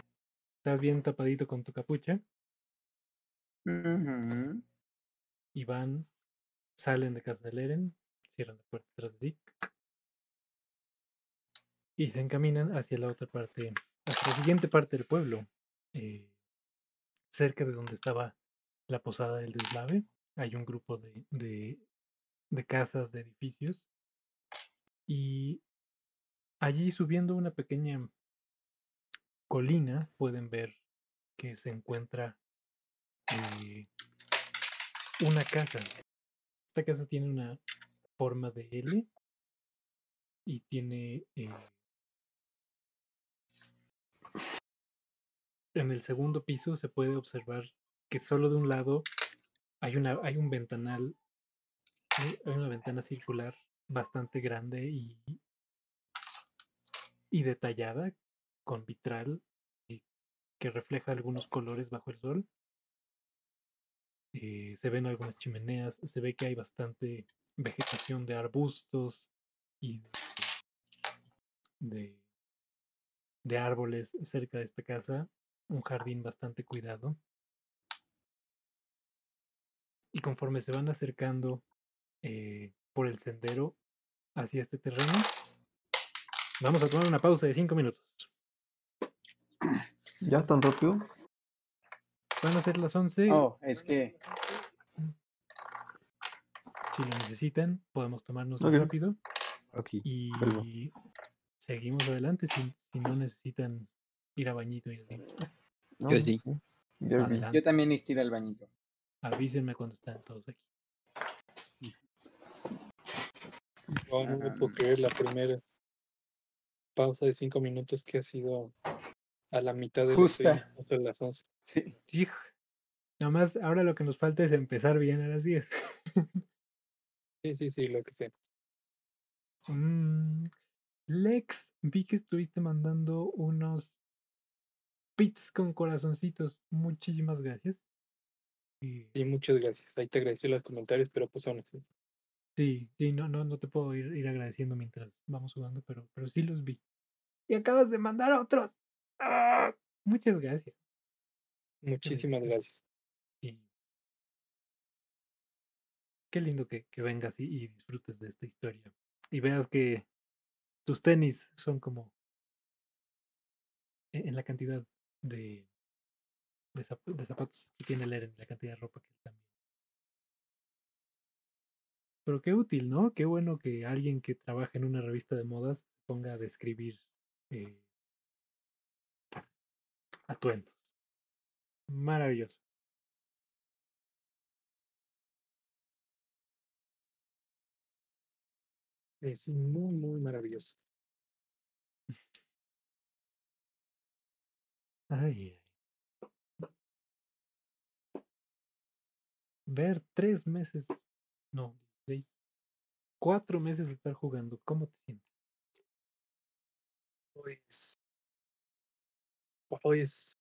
Estás bien tapadito con tu capucha. Y van, salen de casa del Eren, cierran la puerta tras de sí. Y se encaminan hacia la otra parte, hacia la siguiente parte del pueblo. eh, cerca de donde estaba la posada del deslave, hay un grupo de, de, de casas, de edificios. Y allí subiendo una pequeña colina pueden ver que se encuentra eh, una casa. Esta casa tiene una forma de L y tiene eh, en el segundo piso se puede observar que solo de un lado hay una hay un ventanal hay hay una ventana circular bastante grande y y detallada con vitral y que refleja algunos colores bajo el sol. Eh, se ven algunas chimeneas, se ve que hay bastante vegetación de arbustos y de, árboles cerca de esta casa, un jardín bastante cuidado. Y conforme se van acercando eh, por el sendero hacia este terreno, vamos a tomar una pausa de cinco minutos. ¿Ya tan rápido? Van a ser las 11. Oh, es que Si lo necesitan, podemos tomarnos rápido Ok. y Vuelvo. seguimos adelante si, si no necesitan ir a bañito y así. No, Yo sí. Adelante. yo también necesito ir al bañito. Avísenme cuando están todos aquí. Wow, no me puedo creer la primera pausa de cinco minutos que ha sido a la mitad de Justa. las 11. Sí. Nada más, ahora lo que nos falta es empezar bien a las 10. Sí, sí, sí, lo que sé. Mm, Lex, vi que estuviste mandando unos pits con corazoncitos. Muchísimas gracias. Y Y muchas gracias. Ahí te agradecí los comentarios, pero pues aún así. Sí, sí, no, no, no te puedo ir, ir agradeciendo mientras vamos jugando, pero, pero sí los vi. Y acabas de mandar otros. ¡Ah! Muchas gracias. Muchísimas gracias. Sí. Qué lindo que, que vengas y, y disfrutes de esta historia. Y veas que tus tenis son como e- en la cantidad de, de, zap- de zapatos que tiene Leren, la cantidad de ropa que también. Pero qué útil, ¿no? Qué bueno que alguien que trabaja en una revista de modas ponga a describir eh, atuendos. Maravilloso. Es muy, muy maravilloso. Ay. Ver tres meses, no, seis, cuatro meses de estar jugando, ¿cómo te sientes? Pues. Wow, es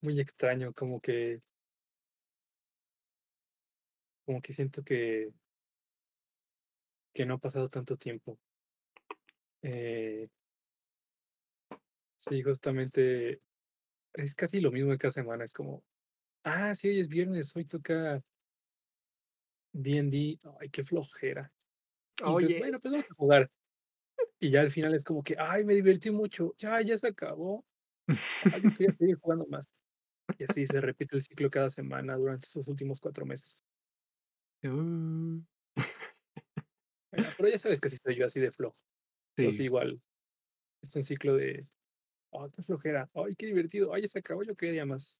muy extraño, como que. Como que siento que. que no ha pasado tanto tiempo. Eh, sí, justamente. Es casi lo mismo de cada semana. Es como. Ah, sí, hoy es viernes, hoy toca. DD. Ay, qué flojera. Entonces, bueno, pues vamos a jugar. Y ya al final es como que, ay, me divertí mucho. Ya, ya se acabó. Ah, yo quería seguir jugando más. Y así se repite el ciclo cada semana durante estos últimos cuatro meses. Uh, Bueno, pero ya sabes que así soy yo, así de flojo. Sí, sí, igual. Es un ciclo de, oh, qué flojera, ay, qué divertido, ay, ya se acabó, yo quería más.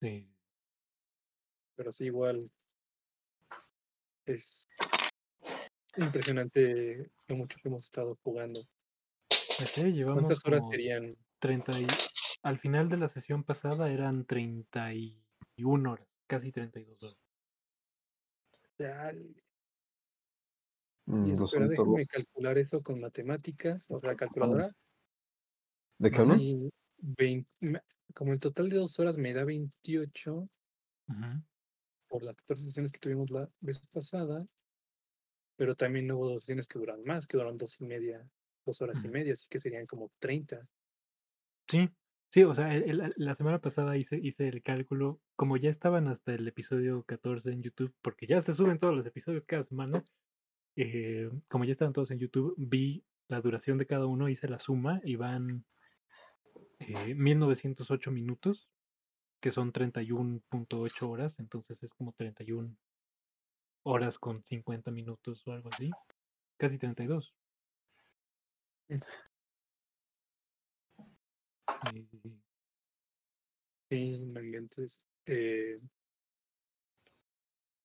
Sí. Pero sí, igual es impresionante lo mucho que hemos estado jugando. Llevamos ¿Cuántas horas serían? 30 y... Al final de la sesión pasada eran 31 horas, casi 32 horas. Ya, Mm, sí, dos espera, déjame calcular eso con matemáticas, o sea, calculadora. ¿De qué hablan? Sí, vein- me- como el total de dos horas me da 28 Ujú. por las 14 sesiones que tuvimos la vez pasada, pero también hubo dos sesiones que duraron más, que duraron dos y media, dos horas y media, así que serían como 30. Sí, sí, o sea, el- el- la semana pasada hice, hice el cálculo, como ya estaban hasta el episodio 14 en YouTube, porque ya se suben todos los episodios cada semana, eh, como ya estaban todos en YouTube, vi la duración de cada uno, hice la suma y van eh, 1908 minutos, que son 31.8 horas, entonces es como 31 horas con 50 minutos o algo así, casi 32. Sí, sí, sí. Eh,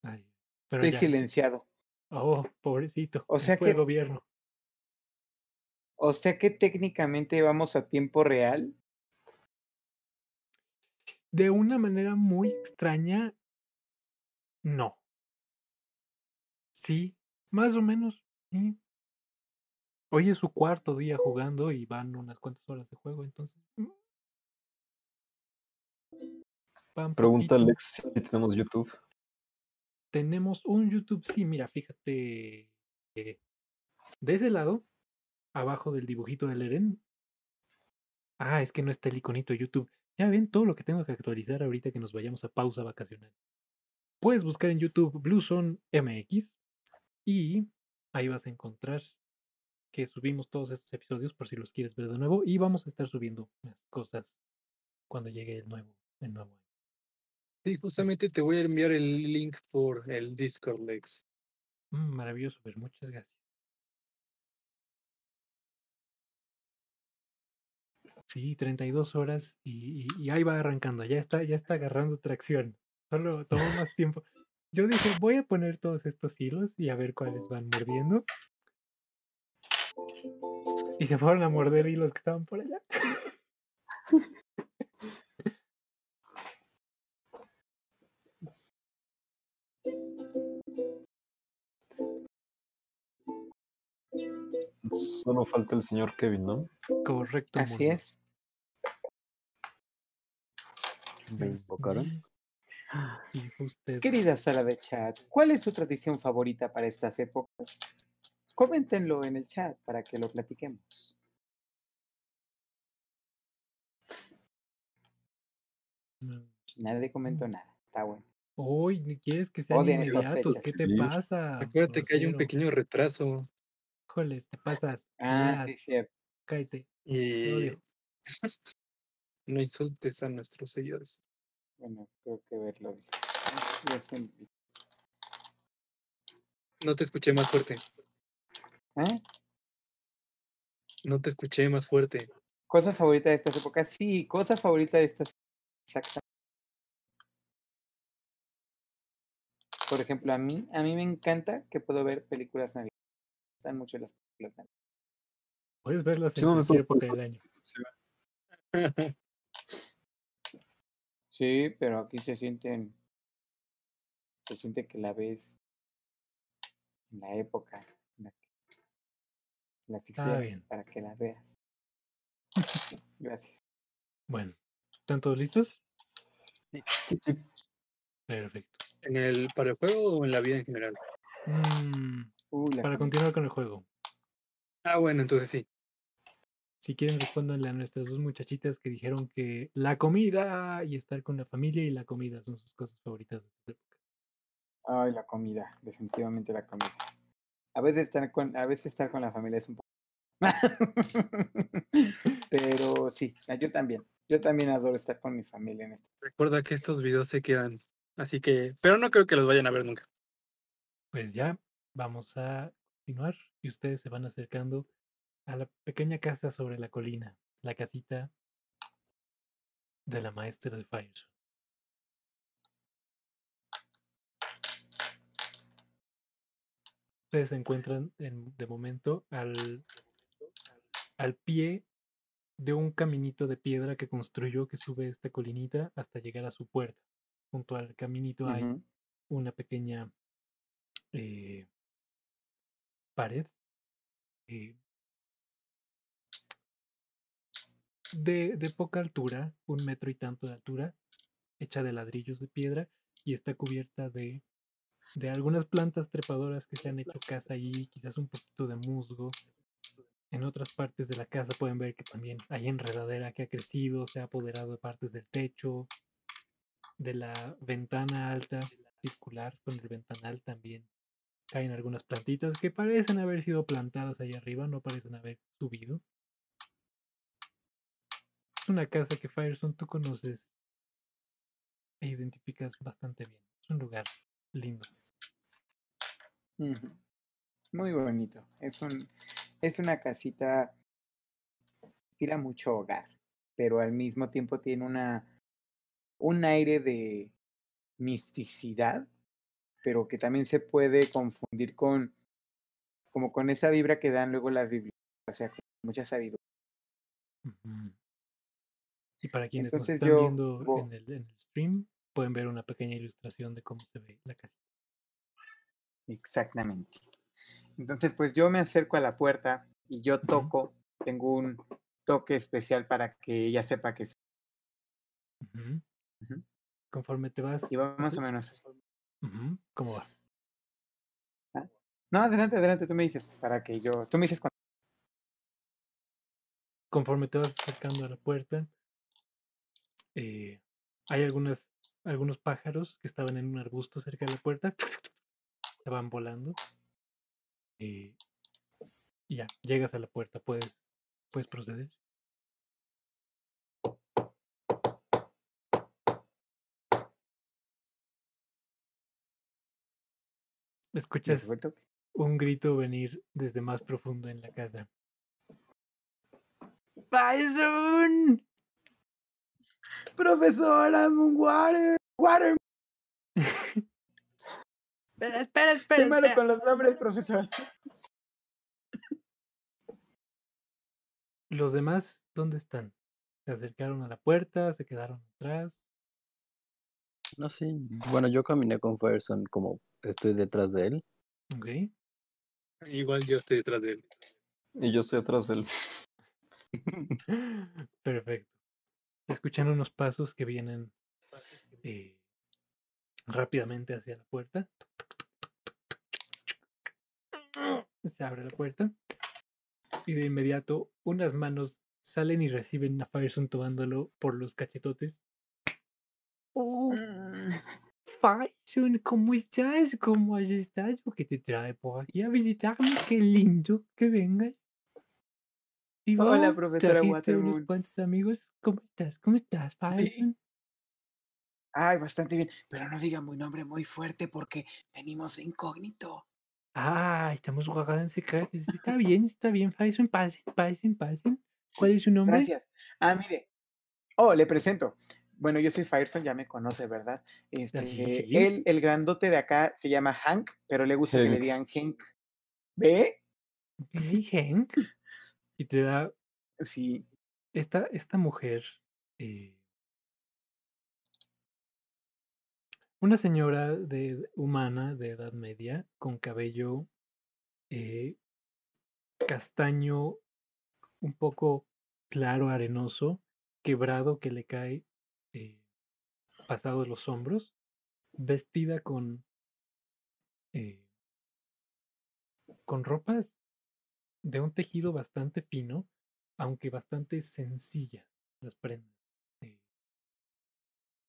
Ay, pero Estoy ya. silenciado. Oh, pobrecito. O se sea fue el que- gobierno. O sea que técnicamente vamos a tiempo real. De una manera muy extraña, no. Sí, más o menos. sí. Hoy es su cuarto día jugando y van unas cuantas horas de juego, entonces. mm. Van Pregunta poquito. Alex si tenemos YouTube. Tenemos un YouTube, sí, mira, fíjate. eh, de ese lado, abajo del dibujito del Eren. Ah, es que no está el iconito de YouTube. Ya ven todo lo que tengo que actualizar ahorita que nos vayamos a pausa vacacional. Puedes buscar en YouTube Bluezone MX y ahí vas a encontrar que subimos todos estos episodios por si los quieres ver de nuevo y vamos a estar subiendo las cosas cuando llegue el nuevo, el nuevo año. sí, justamente te voy a enviar el link por el Discord, Lex. Mm, maravilloso, ver, muchas gracias. Sí, 32 horas y, y- y ahí va arrancando, ya está, ya está agarrando tracción. Solo tomó más tiempo. Yo dije, voy a poner todos estos hilos y a ver cuáles van mordiendo. Y se fueron a morder hilos que estaban por allá. Solo falta el señor Kevin, ¿no? Correcto. Así es. ¿Me invocaron? Querida sala de chat, ¿cuál es su tradición favorita para estas épocas? Coméntenlo en el chat para que lo platiquemos. Mm. Nadie comentó nada. Está bueno. Uy, ¿ni ¿quieres que sean Odian inmediatos? ¿Qué te Sí. pasa? Acuérdate que hay un pequeño retraso Híjole, te pasas. Ah, sí, cierto. Cállate. y no insultes a nuestros seguidores. Bueno, creo que verlo. Se- No te escuché más fuerte. ¿Eh? No te escuché más fuerte. Cosa favorita de estas épocas. Sí, cosa favorita de estas. Exacto. Por ejemplo, a mí, a mí me encanta que puedo ver películas navideñas. Me gustan mucho las películas navideñas. Puedes verlas Sí, en ¿dónde cualquier época del año. Sí, pero aquí se sienten. Se siente que la ves en la época las hicieron bien. para que las veas. Gracias. Bueno, ¿están todos listos? Sí, sí. Perfecto. ¿En el, ¿Para el juego o en la vida en general? Mm, Uy, la para continuar con el juego, Ah, bueno, entonces sí. si quieren respóndanle a nuestras dos muchachitas que dijeron que la comida y estar con la familia y la comida son sus cosas favoritas de esta época. Ay, la comida, definitivamente la comida. A veces estar con, a veces estar con la familia es un poco. Pero sí, ah, yo también. Yo también adoro estar con mi familia en este. Recuerda que estos videos se quedan. Así que, pero no creo que los vayan a ver nunca. Pues ya, vamos a continuar y ustedes se van acercando a la pequeña casa sobre la colina, la casita de la maestra de Firestone. Ustedes se encuentran en- de momento al, al pie de un caminito de piedra que construyó que sube esta colinita hasta llegar a su puerta. Junto al caminito hay una pequeña eh, pared eh, de, de poca altura, un metro y tanto de altura, hecha de ladrillos de piedra y está cubierta de, de algunas plantas trepadoras que se han hecho casa ahí, quizás un poquito de musgo. En otras partes de la casa pueden ver que también hay enredadera que ha crecido, se ha apoderado de partes del techo, de la ventana alta circular con el ventanal también. Caen algunas plantitas que parecen haber sido plantadas ahí arriba, no parecen haber subido. Es una casa que Firestone tú conoces e identificas bastante bien. Es un lugar lindo. Muy bonito. Es un, es una casita, tira mucho hogar, pero al mismo tiempo tiene una, un aire de misticidad, pero que también se puede confundir con, como con esa vibra que dan luego las bibliotecas, o sea, con mucha sabiduría. Y para quienes nos Entonces están yo viendo vo- en el, en el stream, pueden ver una pequeña ilustración de cómo se ve la casita. Exactamente. Entonces, pues yo me acerco a la puerta y yo toco, tengo un toque especial para que ella sepa que. Ujú. Conforme te vas. Y va más o menos ¿Cómo va? No, adelante, adelante, tú me dices, para que yo, tú me dices cuando. Conforme te vas acercando a la puerta, eh, hay algunas, algunos pájaros que estaban en un arbusto cerca de la puerta. Van volando. eh, y ya, llegas a la puerta, puedes, puedes proceder. ¿Me Escuchas un grito venir desde más profundo en la casa. ¡Bison! Profesora, water, water. Espera, espera, espera. malo espera. con los nombres, profesor. ¿Los demás dónde están? ¿Se acercaron a la puerta? ¿Se quedaron atrás? No, sí. Bueno, yo caminé con Ferson como estoy detrás de él. Ok. Igual yo estoy detrás de él. Y yo estoy atrás del. Perfecto. Se escuchan unos pasos que vienen eh, rápidamente hacia la puerta. Se abre la puerta y de inmediato unas manos salen y reciben a Fireson tomándolo por los cachetotes. Oh, Mm, Fireson, ¿cómo estás? ¿Cómo has estado? ¿Qué te trae por aquí a visitarme? Qué lindo que vengas. ¿Y Hola, profesora ¿Trajiste unos Watermoon. cuantos amigos? ¿Cómo estás? ¿Cómo estás, Fireson? Ay, bastante bien. Pero no diga mi nombre muy fuerte porque venimos de incógnito. Ah, estamos guardados en secreto. Está bien, está bien, Fireson. Pasen, pasen, pasen. ¿Cuál es su nombre? Gracias. Ah, mire. Oh, le presento. Bueno, yo soy Fireson, ya me conoce, ¿verdad? Este, sí. él, el grandote de acá, se llama Hank, pero le gusta que le digan Hank. ¿Ve? Ok, Hank. Y te da Sí. esta, esta mujer, eh, una señora de, humana de edad media, con cabello eh, castaño, un poco claro, arenoso, quebrado que le cae eh, pasado los hombros, vestida con, eh, con ropas de un tejido bastante fino, aunque bastante sencillas las prendas. Eh,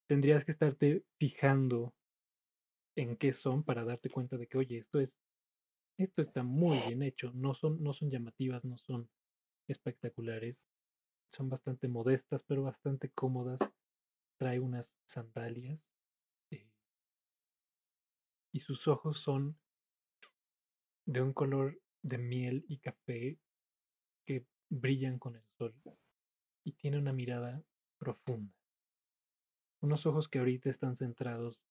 tendrías que estarte fijando en qué son para darte cuenta de que, oye, esto es, esto está muy bien hecho. No son, no son llamativas, no son espectaculares. Son bastante modestas, pero bastante cómodas. Trae unas sandalias. eh, y sus ojos son de un color de miel y café que brillan con el sol y tiene una mirada profunda. Unos ojos que ahorita están centrados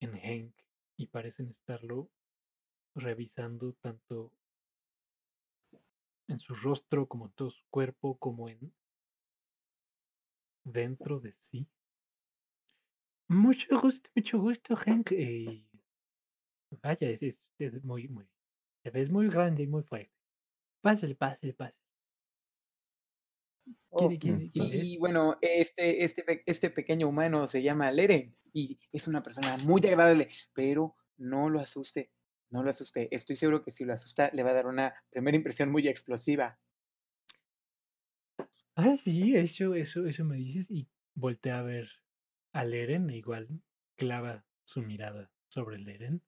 en Hank y parecen estarlo revisando tanto en su rostro como en todo su cuerpo como en dentro de sí. Mucho gusto, mucho gusto, Hank. Eh, vaya, es, es, es muy, muy, te ves muy grande y muy fuerte. Pásale, pásale, pásale. Oh, ¿Quién- quién- quién es? Y bueno, este, este, este pequeño humano se llama Leren y es una persona muy agradable, pero no lo asuste, no lo asuste. Estoy seguro que si lo asusta le va a dar una primera impresión muy explosiva. Ah, sí, eso, eso, eso me dices y voltea a ver a Leren e igual clava su mirada sobre Leren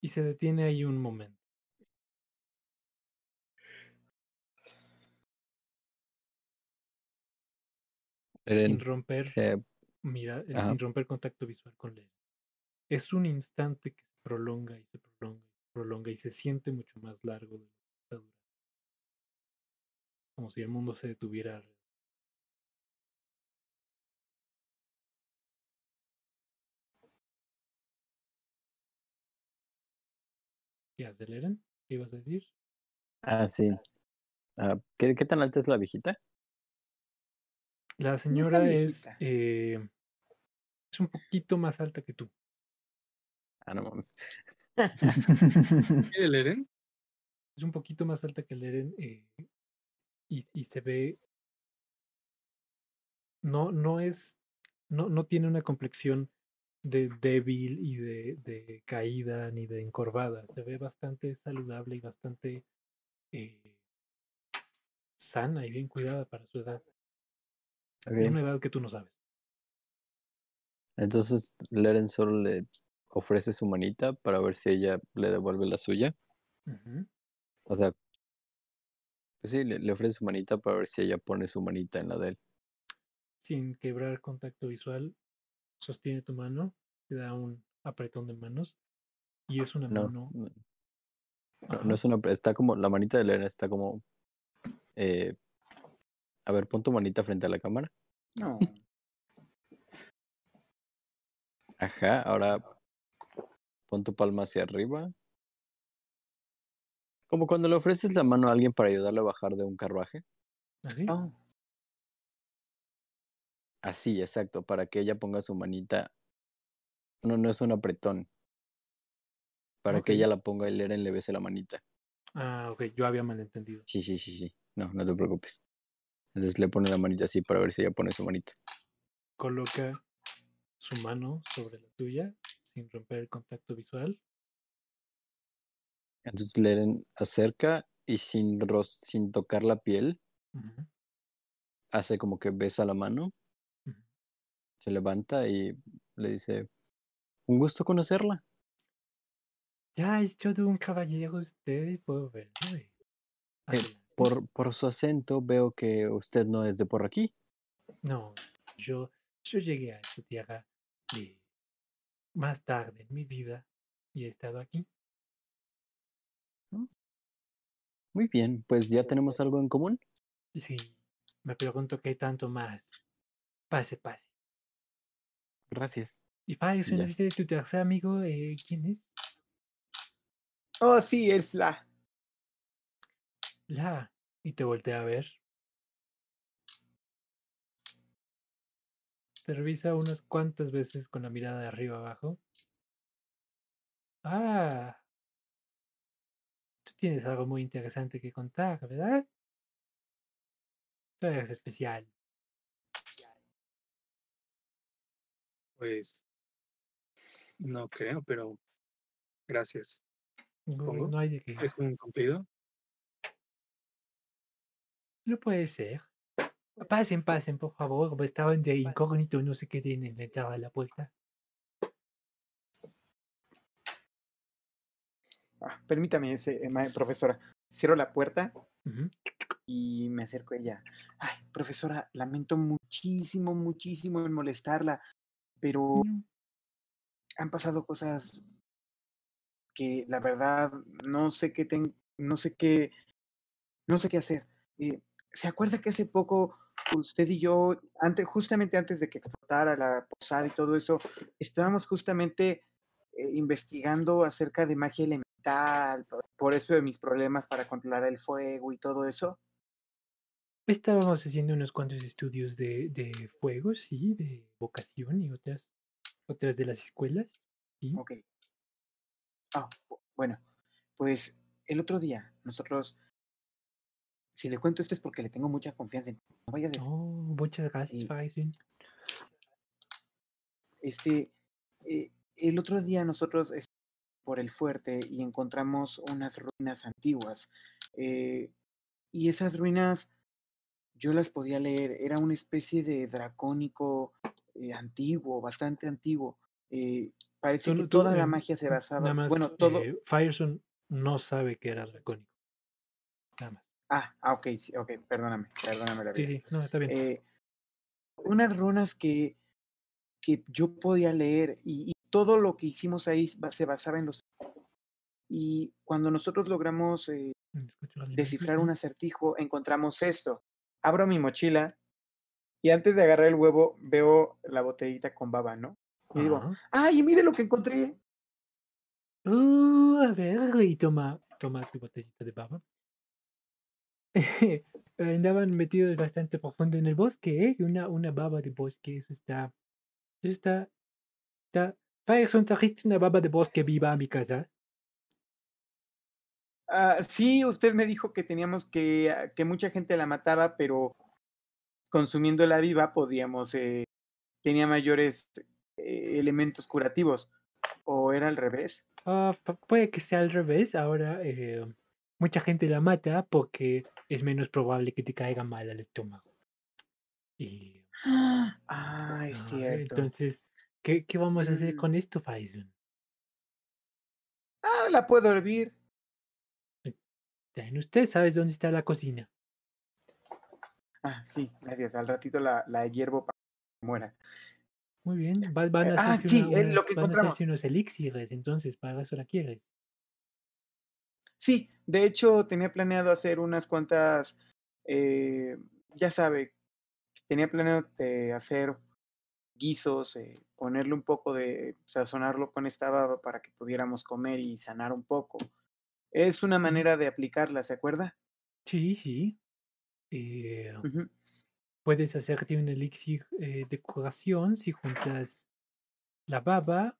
y se detiene ahí un momento. sin romper se- mira, eh, Ajá. sin romper contacto visual con Leren. Es un instante que se prolonga y se prolonga y se prolonga y se siente mucho más largo de lo que está durando. Como si el mundo se detuviera. alrededor. ¿Qué hace Leren? ¿Qué ibas a decir? Ah, sí. Ah, ¿qué, qué tan alta es la viejita? La señora es, eh, es un poquito más alta que tú. Ah, no mames. ¿Quiere Leren? Es un poquito más alta que Leren eh, y, y se ve. No, no es. No, no tiene una complexión de débil y de, de caída ni de encorvada. Se ve bastante saludable y bastante eh, sana y bien cuidada para su edad. Ok. Es una edad que tú no sabes. Entonces, Leren solo le ofrece su manita para ver si ella le devuelve la suya. O sea, pues sí, le, le ofrece su manita para ver si ella pone su manita en la de él. Sin quebrar contacto visual, sostiene tu mano, te da un apretón de manos y es una No, mano. no, no, Ajá. no es una. Está como. La manita de Leren está como. eh, a ver, pon tu manita frente a la cámara. No. Ajá, ahora pon tu palma hacia arriba. Como cuando le ofreces la mano a alguien para ayudarle a bajar de un carruaje. ¿Así? Oh, Así, exacto, para que ella ponga su manita. No, no es un apretón. Para que ella la ponga y Leren le bese la manita. Ah, ok, yo había malentendido. Sí, sí, sí, sí. No, no te preocupes. Entonces le pone la manita así para ver si ella pone su manita. Coloca su mano sobre la tuya sin romper el contacto visual. Entonces Leren acerca y sin, sin tocar la piel, hace como que besa la mano. Se levanta y le dice, un gusto conocerla. Ya es todo un caballero usted, puedo verlo. eh. Por, por su acento veo que usted no es de por aquí. No, yo, yo llegué a esta tierra eh, más tarde en mi vida y he estado aquí. Muy bien, pues ya tenemos algo en común. Sí, me pregunto qué tanto más. Pase, pase. Gracias. Y para eso Ya. necesité tu tercer amigo, eh, ¿quién es? oh, sí, es la. La. Y te voltea a ver. Te revisa unas cuantas veces con la mirada de arriba abajo. Ah. Tú tienes algo muy interesante que contar, ¿verdad? Tú eres especial. Pues no creo, pero gracias. No, no hay de qué. Es un cumplido. Lo puede ser. Pasen, pasen, por favor. Estaban de incógnito, no sé qué tienen la entrada a la puerta. Ah, permítame, ese, eh, profesora. Cierro la puerta y me acerco a ella. Ay, profesora, lamento muchísimo, muchísimo en molestarla, pero han pasado cosas que la verdad no sé qué ten- no sé qué, no sé qué hacer. Eh, ¿Se acuerda que hace poco usted y yo, antes, justamente antes de que explotara la posada y todo eso, estábamos justamente eh, investigando acerca de magia elemental, por, por eso de mis problemas para controlar el fuego y todo eso? Estábamos haciendo unos cuantos estudios de, de fuego, sí, de vocación y otras, otras de las escuelas. Sí. Ok. Ah, bu- bueno, pues el otro día nosotros, si le cuento esto es porque le tengo mucha confianza en no vaya a decir, Oh, muchas gracias, Faison. este, eh, el otro día nosotros por el fuerte y encontramos unas ruinas antiguas. eh, y esas ruinas yo las podía leer, era una especie de dracónico eh, antiguo, bastante antiguo. eh, parece Tú que tú, toda la em, magia se Nada basaba, más, bueno, todo, eh, Fireson no sabe que era dracónico. Nada más. ah, ah, ok, sí, ok, perdóname, perdóname la vida. sí, no, está bien. eh, unas runas que, que yo podía leer y, y todo lo que hicimos ahí se basaba en los... Y cuando nosotros logramos eh, descifrar un acertijo, encontramos esto. Abro mi mochila y antes de agarrar el huevo veo la botellita con baba, ¿no? Y digo, Ajá. ¡ay, mire lo que encontré! Uh, a ver, y toma, toma tu botellita de baba. Andaban metidos bastante profundo en el bosque, ¿eh? Una, una baba de bosque, eso está. Eso está. está. Fireson, ¿trajiste una baba de bosque viva a mi casa? Ah, sí, usted me dijo que teníamos que, ah, que mucha gente la mataba, pero consumiéndola viva podíamos, eh, tenía mayores eh, elementos curativos. ¿O era al revés? Ah, pu- puede que sea al revés. Ahora, eh, mucha gente la mata porque es menos probable que te caiga mal al estómago. Y. Ah, es cierto. entonces, ¿qué, qué vamos a hacer Mm. con esto, Faison? Ah, la puedo hervir. Ten, Usted sabe dónde está la cocina. Ah, sí, gracias. Al ratito la, la hiervo para que muera. Muy bien, va- van Eh, a ah, sí, eh, lo que van a encontramos. hacerse unos elixires, entonces, para eso la quieres. Sí, de hecho tenía planeado hacer unas cuantas, eh, ya sabe, tenía planeado de hacer guisos, eh, ponerle un poco de, sazonarlo con esta baba para que pudiéramos comer y sanar un poco. Es una manera de aplicarla, ¿se acuerda? Sí, sí. Eh, puedes hacerte un elixir eh, de curación si juntas la baba,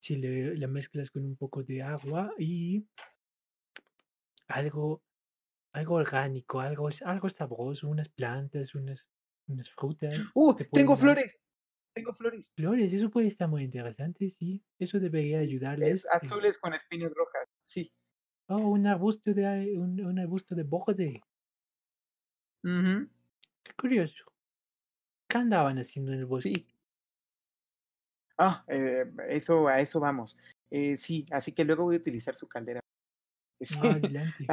si le, la mezclas con un poco de agua y algo, algo orgánico, algo, algo sabroso, unas plantas, unas, unas frutas. ¡Uh! te Tengo dar flores. Tengo flores. flores, eso puede estar muy interesante, sí. Eso debería ayudarles. Es azules con espinas rojas. Sí. Oh, un arbusto de, un, un arbusto de borde. Ujú, Qué curioso. ¿Qué andaban haciendo en el bosque? Sí. Ah, eh, eso, a eso vamos. Eh, sí, así que luego voy a utilizar su caldera. Ah, adelante.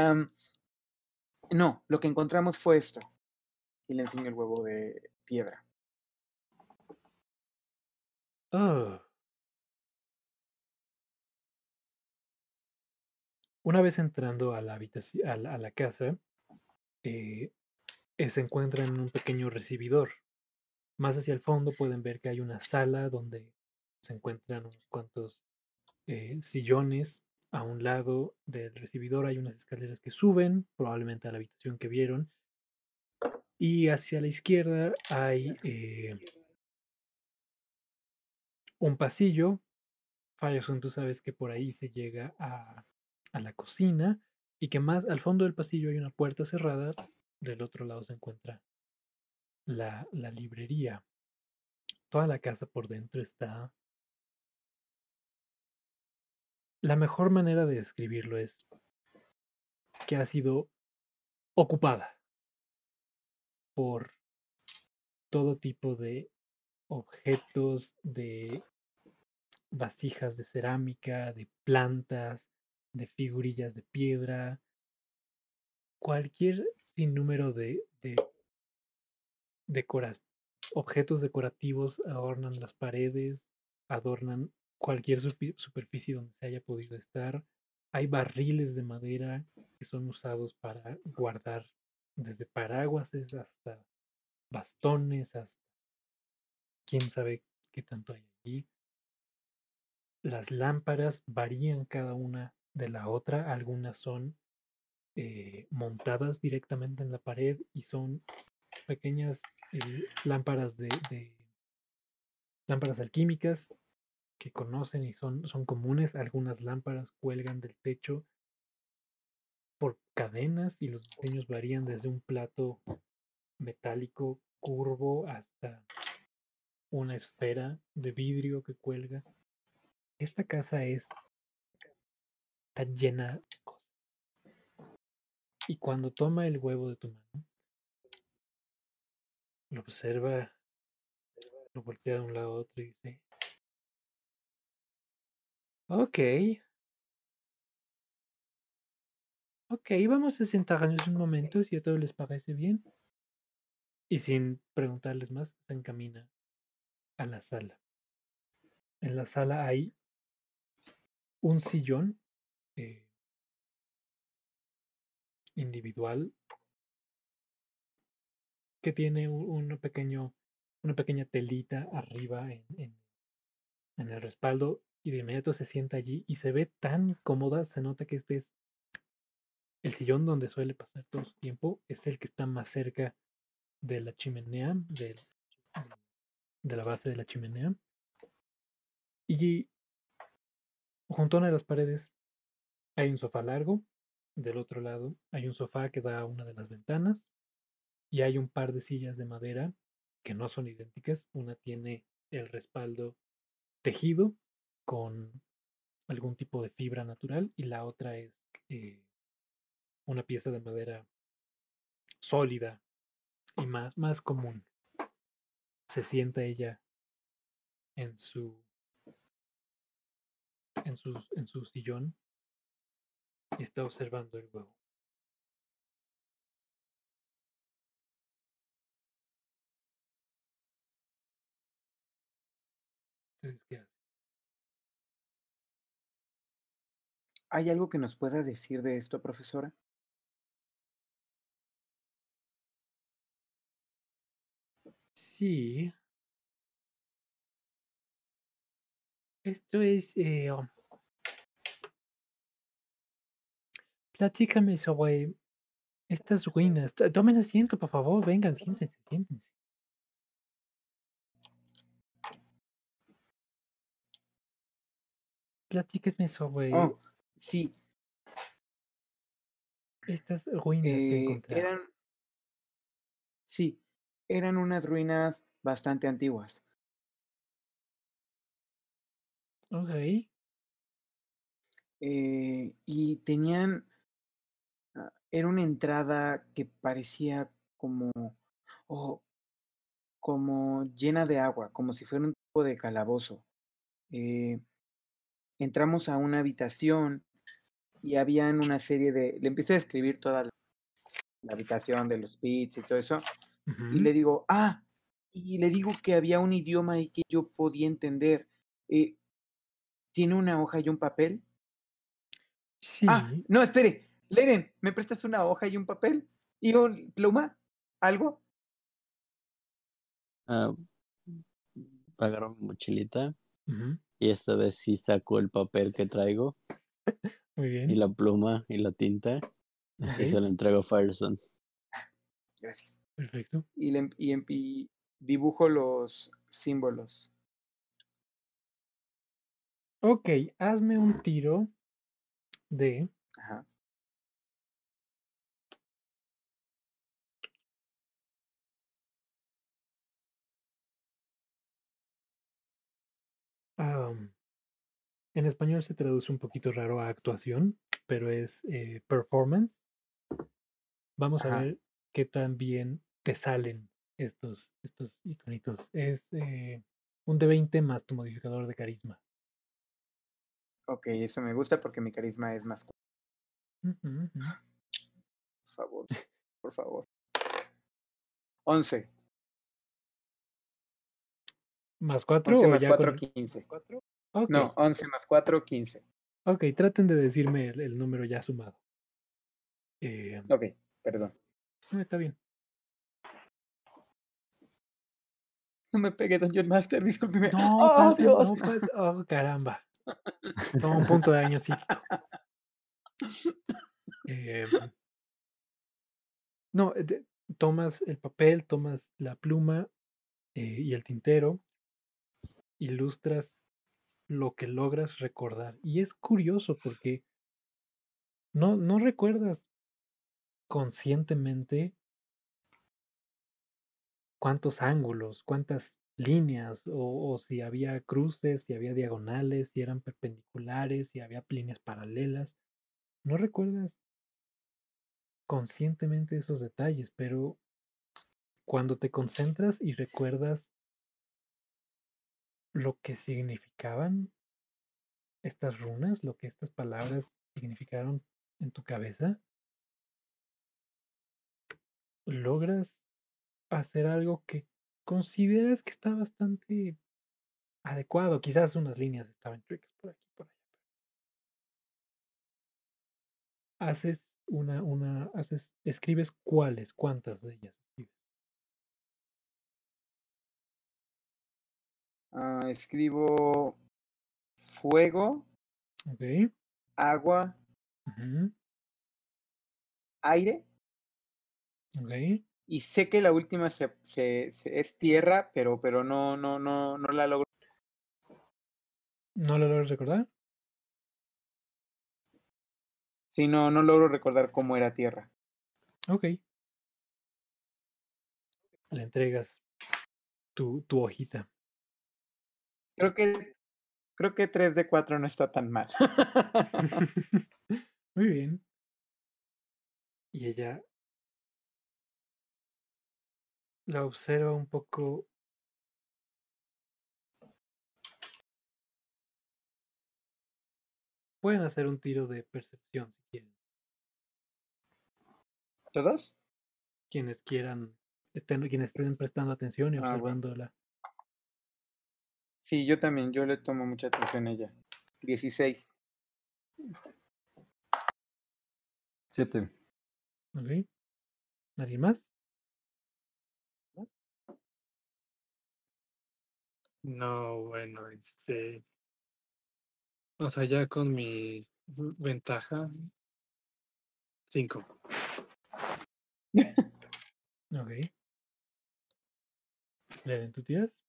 No, lo que encontramos fue esto. Y le enseño el huevo de piedra. Oh. Una vez entrando a la habitación, a la, casa, eh, eh, se encuentran en un pequeño recibidor. Más hacia el fondo pueden ver que hay una sala donde se encuentran unos cuantos eh, sillones. A un lado del recibidor hay unas escaleras que suben, probablemente a la habitación que vieron. Y hacia la izquierda hay un pasillo. Fireson, tú sabes que por ahí se llega a, a la cocina y que más al fondo del pasillo hay una puerta cerrada. Del otro lado se encuentra la, la librería. Toda la casa por dentro está... La mejor manera de describirlo es que ha sido ocupada por todo tipo de objetos, de vasijas de cerámica, de plantas, de figurillas de piedra, cualquier sinnúmero de, de objetos decorativos adornan las paredes, adornan cualquier superficie donde se haya podido estar. Hay barriles de madera que son usados para guardar desde paraguases hasta bastones, hasta quién sabe qué tanto hay allí. Las lámparas varían cada una de la otra, algunas son eh, montadas directamente en la pared y son pequeñas eh, lámparas de, de lámparas alquímicas que conocen y son, son comunes. Algunas lámparas cuelgan del techo por cadenas y los diseños varían desde un plato metálico curvo hasta una esfera de vidrio que cuelga. Esta casa es está llena de cosas. Y cuando toma el huevo de tu mano, lo observa, lo voltea de un lado a otro y dice, ok, ok, vamos a sentarnos un momento si a todos les parece bien. Y sin preguntarles más, se encamina a la sala. En la sala hay un sillón eh, individual que tiene un, pequeño, una pequeña telita arriba en, en, el respaldo y de inmediato se sienta allí y se ve tan cómoda, se nota que este es el sillón donde suele pasar todo su tiempo, es el que está más cerca de la chimenea, del, de la base de la chimenea. Y junto a una de las paredes hay un sofá largo, del otro lado hay un sofá que da a una de las ventanas y hay un par de sillas de madera que no son idénticas. Una tiene el respaldo tejido con algún tipo de fibra natural y la otra es eh, una pieza de madera sólida y más, más común. Se sienta ella en su en su, en su sillón está observando el huevo. Entonces, ¿qué hace? ¿Hay algo que nos pueda decir de esto, profesora? Sí. Esto es... Eh, platícame sobre estas ruinas. T- Tomen asiento, por favor. Vengan, siéntense, siéntense. Platíquenme sobre Oh, sí, estas ruinas que eh, encontraron. eran, sí, eran unas ruinas bastante antiguas. Ok. eh, y tenían, era una entrada que parecía como, oh, como llena de agua, como si fuera un tipo de calabozo. Eh, entramos a una habitación y habían una serie de, le empiezo a describir toda la, la habitación de los pits y todo eso, y le digo, ah, y le digo que había un idioma ahí que yo podía entender. eh, ¿tiene una hoja y un papel? Ah, Sí. no, espere, Leren, ¿me prestas una hoja y un papel? ¿Y un pluma? ¿Algo? Ah, agarro mi mochilita y esta vez sí saco el papel que traigo Muy y bien. la pluma y la tinta y se la entrego a Fireson. Gracias. Perfecto. Y, le, em- y em- y dibujo los símbolos. Ok, hazme un tiro de Ajá. En español se traduce un poquito raro a actuación, pero es eh, performance. Vamos a ver qué tan bien te salen estos, estos iconitos. Es eh, un de 20 más tu modificador de carisma. Ok, eso me gusta porque mi carisma es más. Por favor, por favor. 11. ¿Más 4 11 o más ya 4, con... 15. Ok, No, 11 más 4, 15. ok, traten de decirme el, el número ya sumado. Eh, Ok, perdón. no, está bien. No me pegue Dungeon Master, discúlpeme. No, ¡Oh, pasa, Dios! no pasa. Oh, caramba. Toma un punto de daño psíquico. Em, no, eh, de- tomas el papel, tomas la pluma eh, y el tintero, ilustras lo que logras recordar. Y es curioso porque no, no recuerdas conscientemente cuántos ángulos, cuántas líneas, o, o si había cruces, si había diagonales, si eran perpendiculares, si había líneas paralelas. No recuerdas conscientemente esos detalles, pero cuando te concentras y recuerdas lo que significaban estas runas, lo que estas palabras significaron en tu cabeza, logras hacer algo que consideras que está bastante adecuado. Quizás unas líneas estaban chuecas por aquí, por allá. Haces una, una, haces, escribes cuáles, cuántas de ellas Ah, escribo fuego, agua, aire. Y sé que la última se, se- se- es tierra, pero, pero no, no, no, no la logro. ¿No lo logras recordar? Sí, no, no logro recordar cómo era tierra. Ok. Le entregas tu, tu hojita. Creo que, creo que 3 de 4 no está tan mal. Muy bien. Y ella la observa un poco. Pueden hacer un tiro de percepción si quieren. ¿Todos? Quienes quieran, estén, quienes estén prestando atención y Ah, bueno. Sí, yo también, yo le tomo mucha atención a ella. 16. Siete. ¿Ok? ¿Alguien más? No, bueno, este. O sea, ya con mi ventaja. Cinco. Ok. Leren, ¿tú tiras?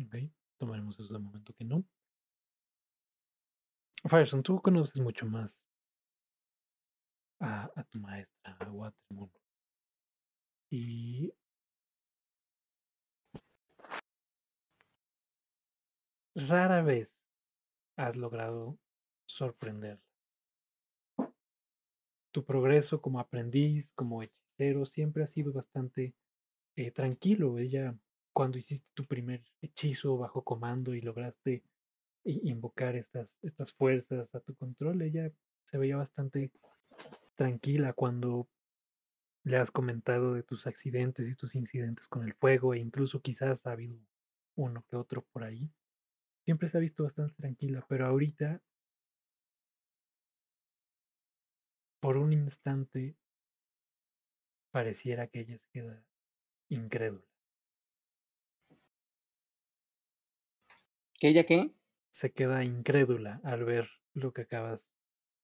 Ok, tomaremos eso de momento que no. Firestone, tú conoces mucho más a, a tu maestra, a Watermoon. Y rara vez has logrado sorprenderla. Tu progreso como aprendiz, como hechicero, siempre ha sido bastante eh, tranquilo. Ella, cuando hiciste tu primer hechizo bajo comando y lograste invocar estas, estas fuerzas a tu control, ella se veía bastante tranquila cuando le has comentado de tus accidentes y tus incidentes con el fuego e incluso quizás ha habido uno que otro por ahí. Siempre se ha visto bastante tranquila, pero ahorita, por un instante, pareciera que ella se queda incrédula. ¿Que ella qué? Se queda incrédula al ver lo que acabas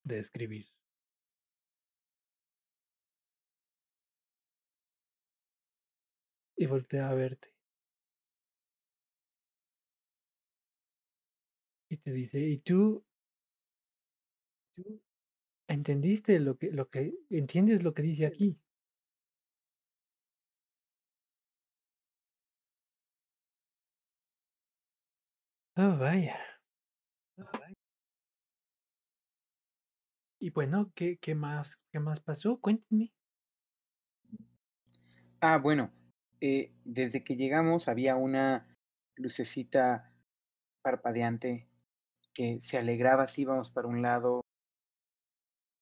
de escribir. Y voltea a verte. Y te dice, ¿y tú? ¿Tú entendiste lo que, lo que, entiendes lo que dice aquí? Oh, vaya. Y bueno, ¿qué, qué más, qué más pasó? Cuéntenme. Ah, bueno, eh, desde que llegamos había una lucecita parpadeante que se alegraba si íbamos para un lado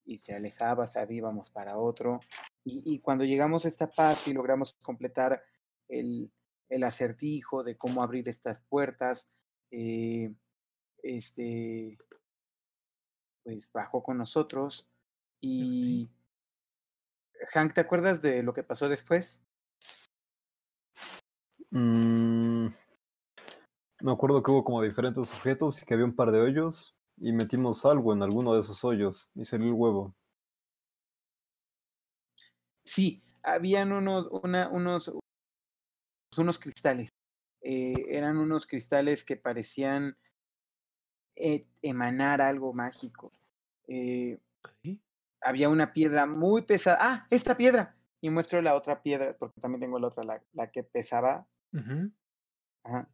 y se alejaba si íbamos para otro. Y, y cuando llegamos a esta parte y logramos completar el, el acertijo de cómo abrir estas puertas, eh, este, pues bajó con nosotros y Hank, ¿te acuerdas de lo que pasó después? Mm, me acuerdo que hubo como diferentes objetos y que había un par de hoyos y metimos algo en alguno de esos hoyos y salió el huevo. Sí, habían unos, una, unos, unos cristales. Eh, eran unos cristales que parecían eh, emanar algo mágico. Eh, había una piedra muy pesada. ¡Ah! ¡Esta piedra! Y muestro la otra piedra, porque también tengo la otra, la, la que pesaba. Ajá.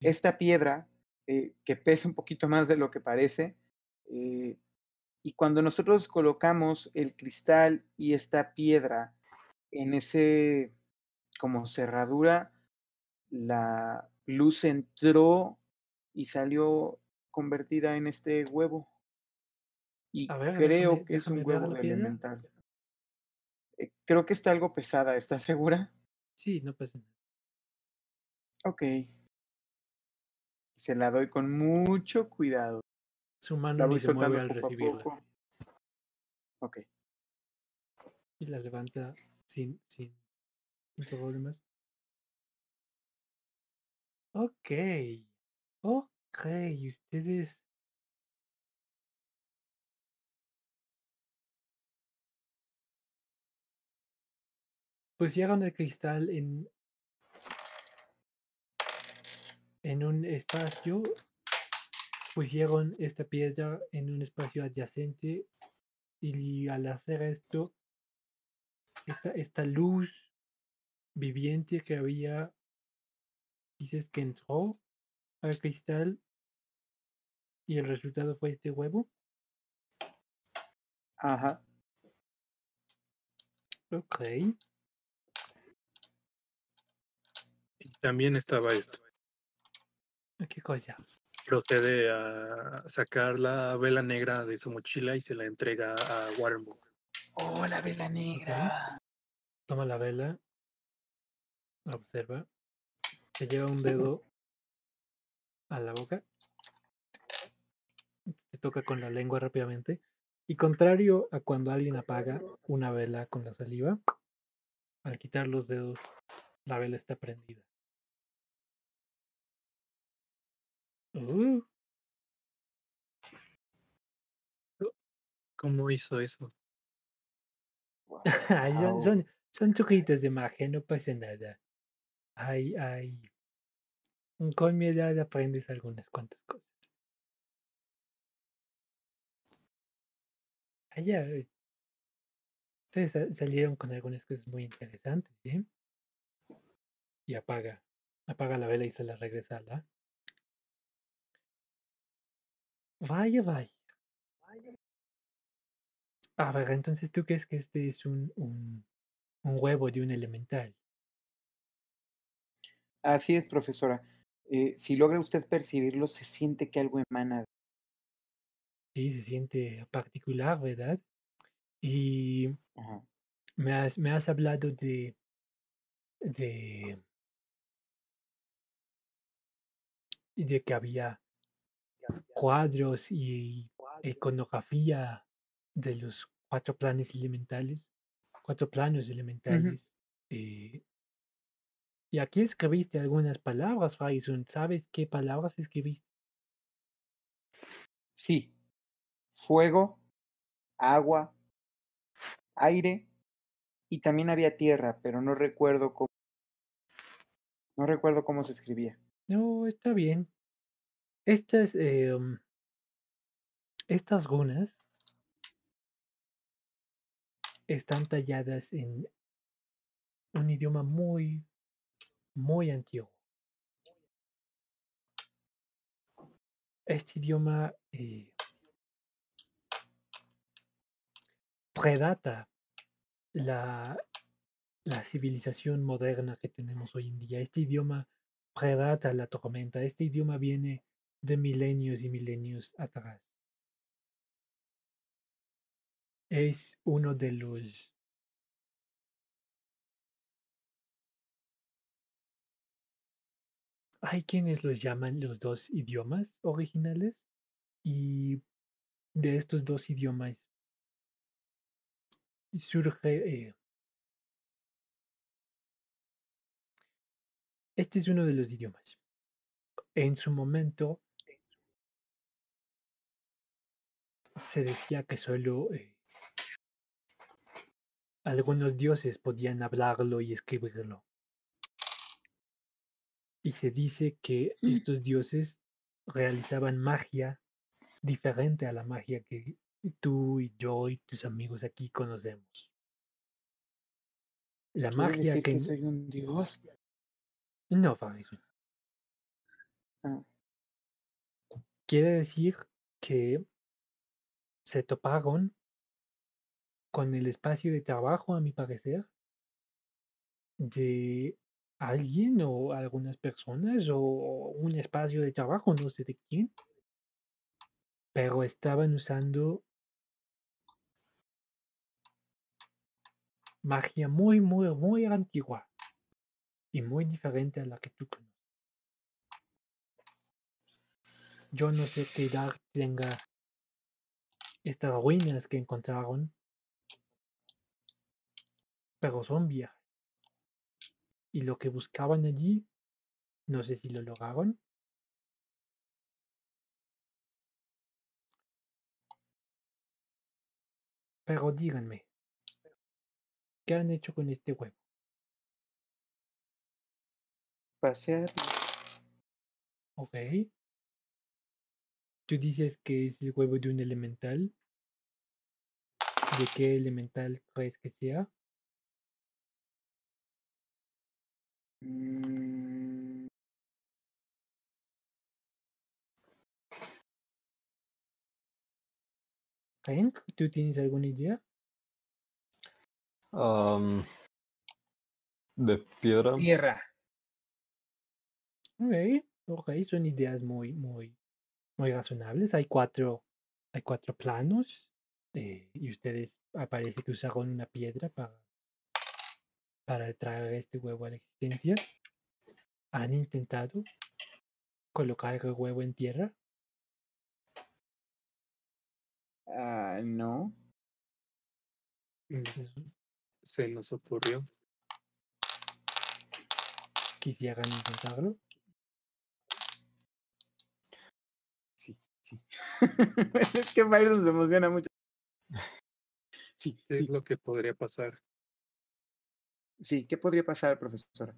Esta piedra, que pesa un poquito más de lo que parece, y cuando nosotros colocamos el cristal y esta piedra en ese como cerradura, la luz entró y salió convertida en este huevo. Y ver, creo déjame- que es un huevo la de elemental. Eh, creo que está algo pesada, ¿estás segura? Sí, no pasa nada. Ok. Se la doy con mucho cuidado. Su La mano voy ni se mueve al poco a recibirla. poco. Ok. Y la levanta sin, sin, sin problemas. Ok. Ok, ustedes. Pusieron el cristal en. En un espacio. Pusieron esta piedra en un espacio adyacente. Y al hacer esto, esta, esta luz viviente que había, dices que entró al cristal y el resultado fue este huevo. Ajá. Ok. Y también estaba esto. ¿Qué cosa? Procede a sacar la vela negra de su mochila y se la entrega a Waterboy. Oh, la vela negra. Toma la vela, la observa, se lleva un dedo a la boca, se toca con la lengua rápidamente y contrario a cuando alguien apaga una vela con la saliva, al quitar los dedos, la vela está prendida. Uh, ¿Cómo hizo eso? son, son, son truquitos de magia, no pasa nada. Ay, ay. Con mi edad aprendes algunas cuantas cosas. Allá, eh, ustedes sa- salieron con algunas cosas muy interesantes, ¿sí? Y apaga, apaga la vela y se la regresa a la. Vaya, vaya. A ver, entonces tú crees que este es un, un, un huevo de un elemental. Así es, profesora. Eh, si logra usted percibirlo, se siente que algo emana. Sí, se siente particular, ¿verdad? Y Ajá. me has, me has hablado de, de, de que había cuadros y iconografía de los cuatro planes elementales, cuatro planos elementales. eh, y aquí escribiste algunas palabras, Faison. ¿Sabes qué palabras escribiste? Sí. Fuego, agua, aire y también había tierra, pero no recuerdo cómo. No recuerdo cómo se escribía. No, está bien. Estas, eh, um, estas runas están talladas en un idioma muy, muy antiguo. Este idioma eh, predata la, la civilización moderna que tenemos hoy en día. Este idioma predata la tormenta. Este idioma viene de milenios y milenios atrás. Es uno de los hay quienes los llaman los dos idiomas originales y de estos dos idiomas surge... eh, este es uno de los idiomas. En su momento se decía que solo eh, algunos dioses podían hablarlo y escribirlo. Y se dice que estos dioses realizaban magia diferente a la magia que tú y yo y tus amigos aquí conocemos. La ¿Quieres magia decir que... que soy un dios? No. Ah, Quiere decir que se toparon con el espacio de trabajo, a mi parecer, de alguien o algunas personas o un espacio de trabajo, no sé de quién, pero estaban usando magia muy, muy, muy antigua y muy diferente a la que tú conoces. Yo no sé qué edad tenga estas ruinas que encontraron, pero son viejas. Y lo que buscaban allí, no sé si lo lograron. Pero díganme, ¿qué han hecho con este huevo? pasear. Ok. Tú dices que es el huevo de un elemental. ¿De qué elemental crees que sea? Mm, Hank, ¿tú tienes alguna idea? Am, de piedra. tierra. Ok, ok, son ideas muy, muy, muy razonables. Hay cuatro, hay cuatro planos eh, y ustedes aparece que usaron una piedra para, para traer este huevo a la existencia. ¿Han intentado colocar el huevo en tierra? Ah, no. Mm, Se nos ocurrió. ¿Quisieran intentarlo? Sí, sí. es que Byron se emociona mucho. Sí, ¿Qué es sí, lo que podría pasar? Sí. ¿Qué podría pasar, profesora?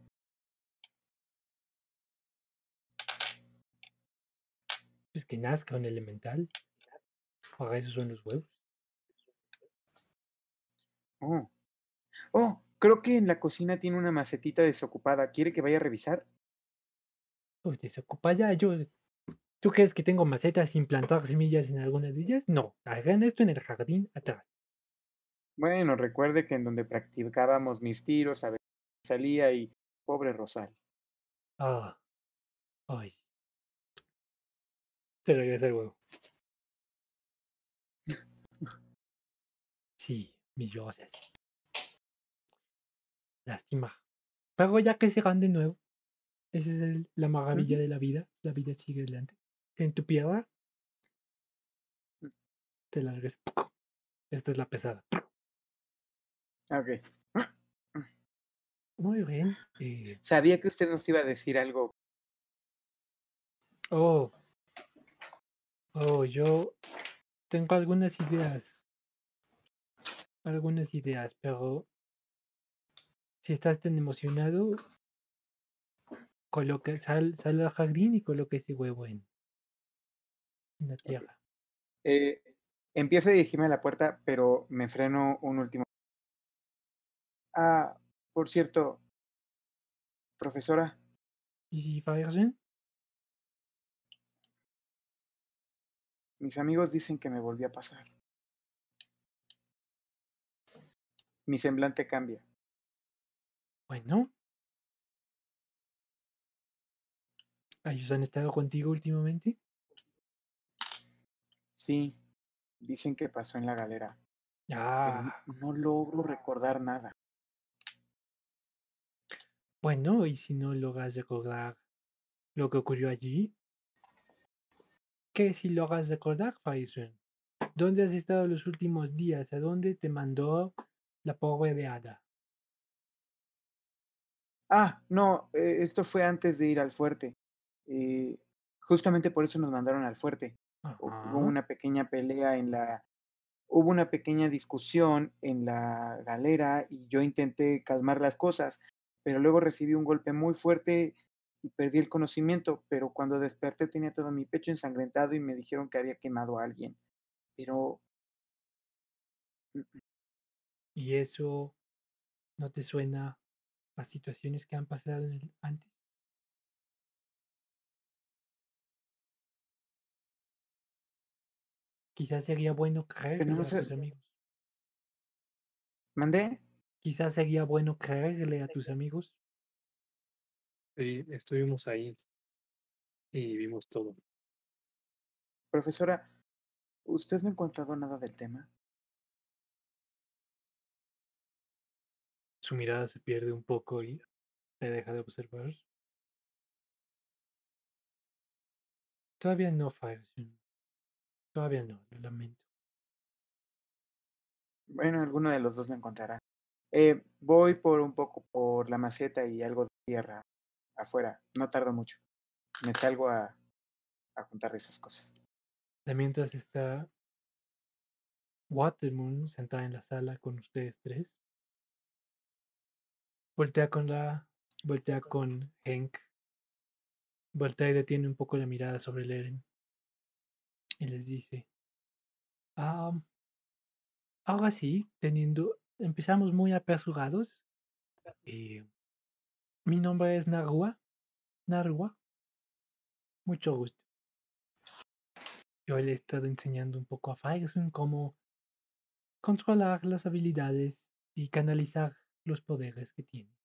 Pues que nazca un elemental. Para eso son los huevos. Oh. Oh, creo que en la cocina tiene una macetita desocupada. ¿Quiere que vaya a revisar? Uy, desocupa ya, yo. ¿Tú crees que tengo macetas sin plantar semillas en algunas de ellas? No, hagan esto en el jardín atrás. Bueno, recuerde que en donde practicábamos mis tiros, a veces salía y pobre Rosal. Ah. Ay. Te regresa el huevo. Sí, mis rosas. Lástima. Pero ya que se van de nuevo. Esa es el- la maravilla de la vida. La vida sigue adelante. En tu piedra. Mm. Te la regreso. Esta es la pesada. Ok. Muy bien. eh, Sabía que usted nos iba a decir algo. Oh. Oh, yo tengo algunas ideas. Algunas ideas, pero si estás tan emocionado, coloca, sal, sal al jardín y coloca ese huevo en, en la tierra. Eh, empiezo a dirigirme a la puerta, pero me freno un último. Ah, por cierto, profesora, ¿Y Fabergen? mis amigos dicen que me volvió a pasar. Mi semblante cambia. Bueno. ¿Ellos han estado contigo últimamente? Sí, dicen que pasó en la galera, pero Ah, n- no logro recordar nada. Bueno, y si no logras recordar lo que ocurrió allí, que si lo hagas recordar, Faison. ¿Dónde has estado los últimos días? ¿A dónde te mandó la pobre de Ada? Ah, no, eh, esto fue antes de ir al fuerte. Eh, justamente por eso nos mandaron al fuerte. Ajá. Hubo una pequeña pelea en la... Hubo una pequeña discusión en la galera y yo intenté calmar las cosas, pero luego recibí un golpe muy fuerte y perdí el conocimiento, pero cuando desperté tenía todo mi pecho ensangrentado y me dijeron que había quemado a alguien. Pero ¿Y eso no te suena a situaciones que han pasado antes? Quizás sería bueno creerle no a tus amigos. mandé. Quizás sería bueno creerle a tus amigos. Sí, estuvimos ahí y vimos todo. Profesora, ¿usted no ha encontrado nada del tema? Su mirada se pierde un poco y te deja de observar. Todavía no, Fireson. Todavía no, lo lamento. Bueno, alguno de los dos lo encontrará. Eh, voy por un poco por la maceta y algo de tierra afuera. No tardo mucho. Me salgo a, a juntar esas cosas. De mientras está Watermoon sentada en la sala con ustedes tres. Voltea con la. Voltea con Hank. Voltea y detiene un poco la mirada sobre Leren. Y les dice. "Ah, ahora sí, teniendo. Empezamos muy apresurados. Eh, mi nombre es Narua. Narua. Mucho gusto. Yo le he estado enseñando un poco a Fireson cómo controlar las habilidades y canalizar los poderes que tiene.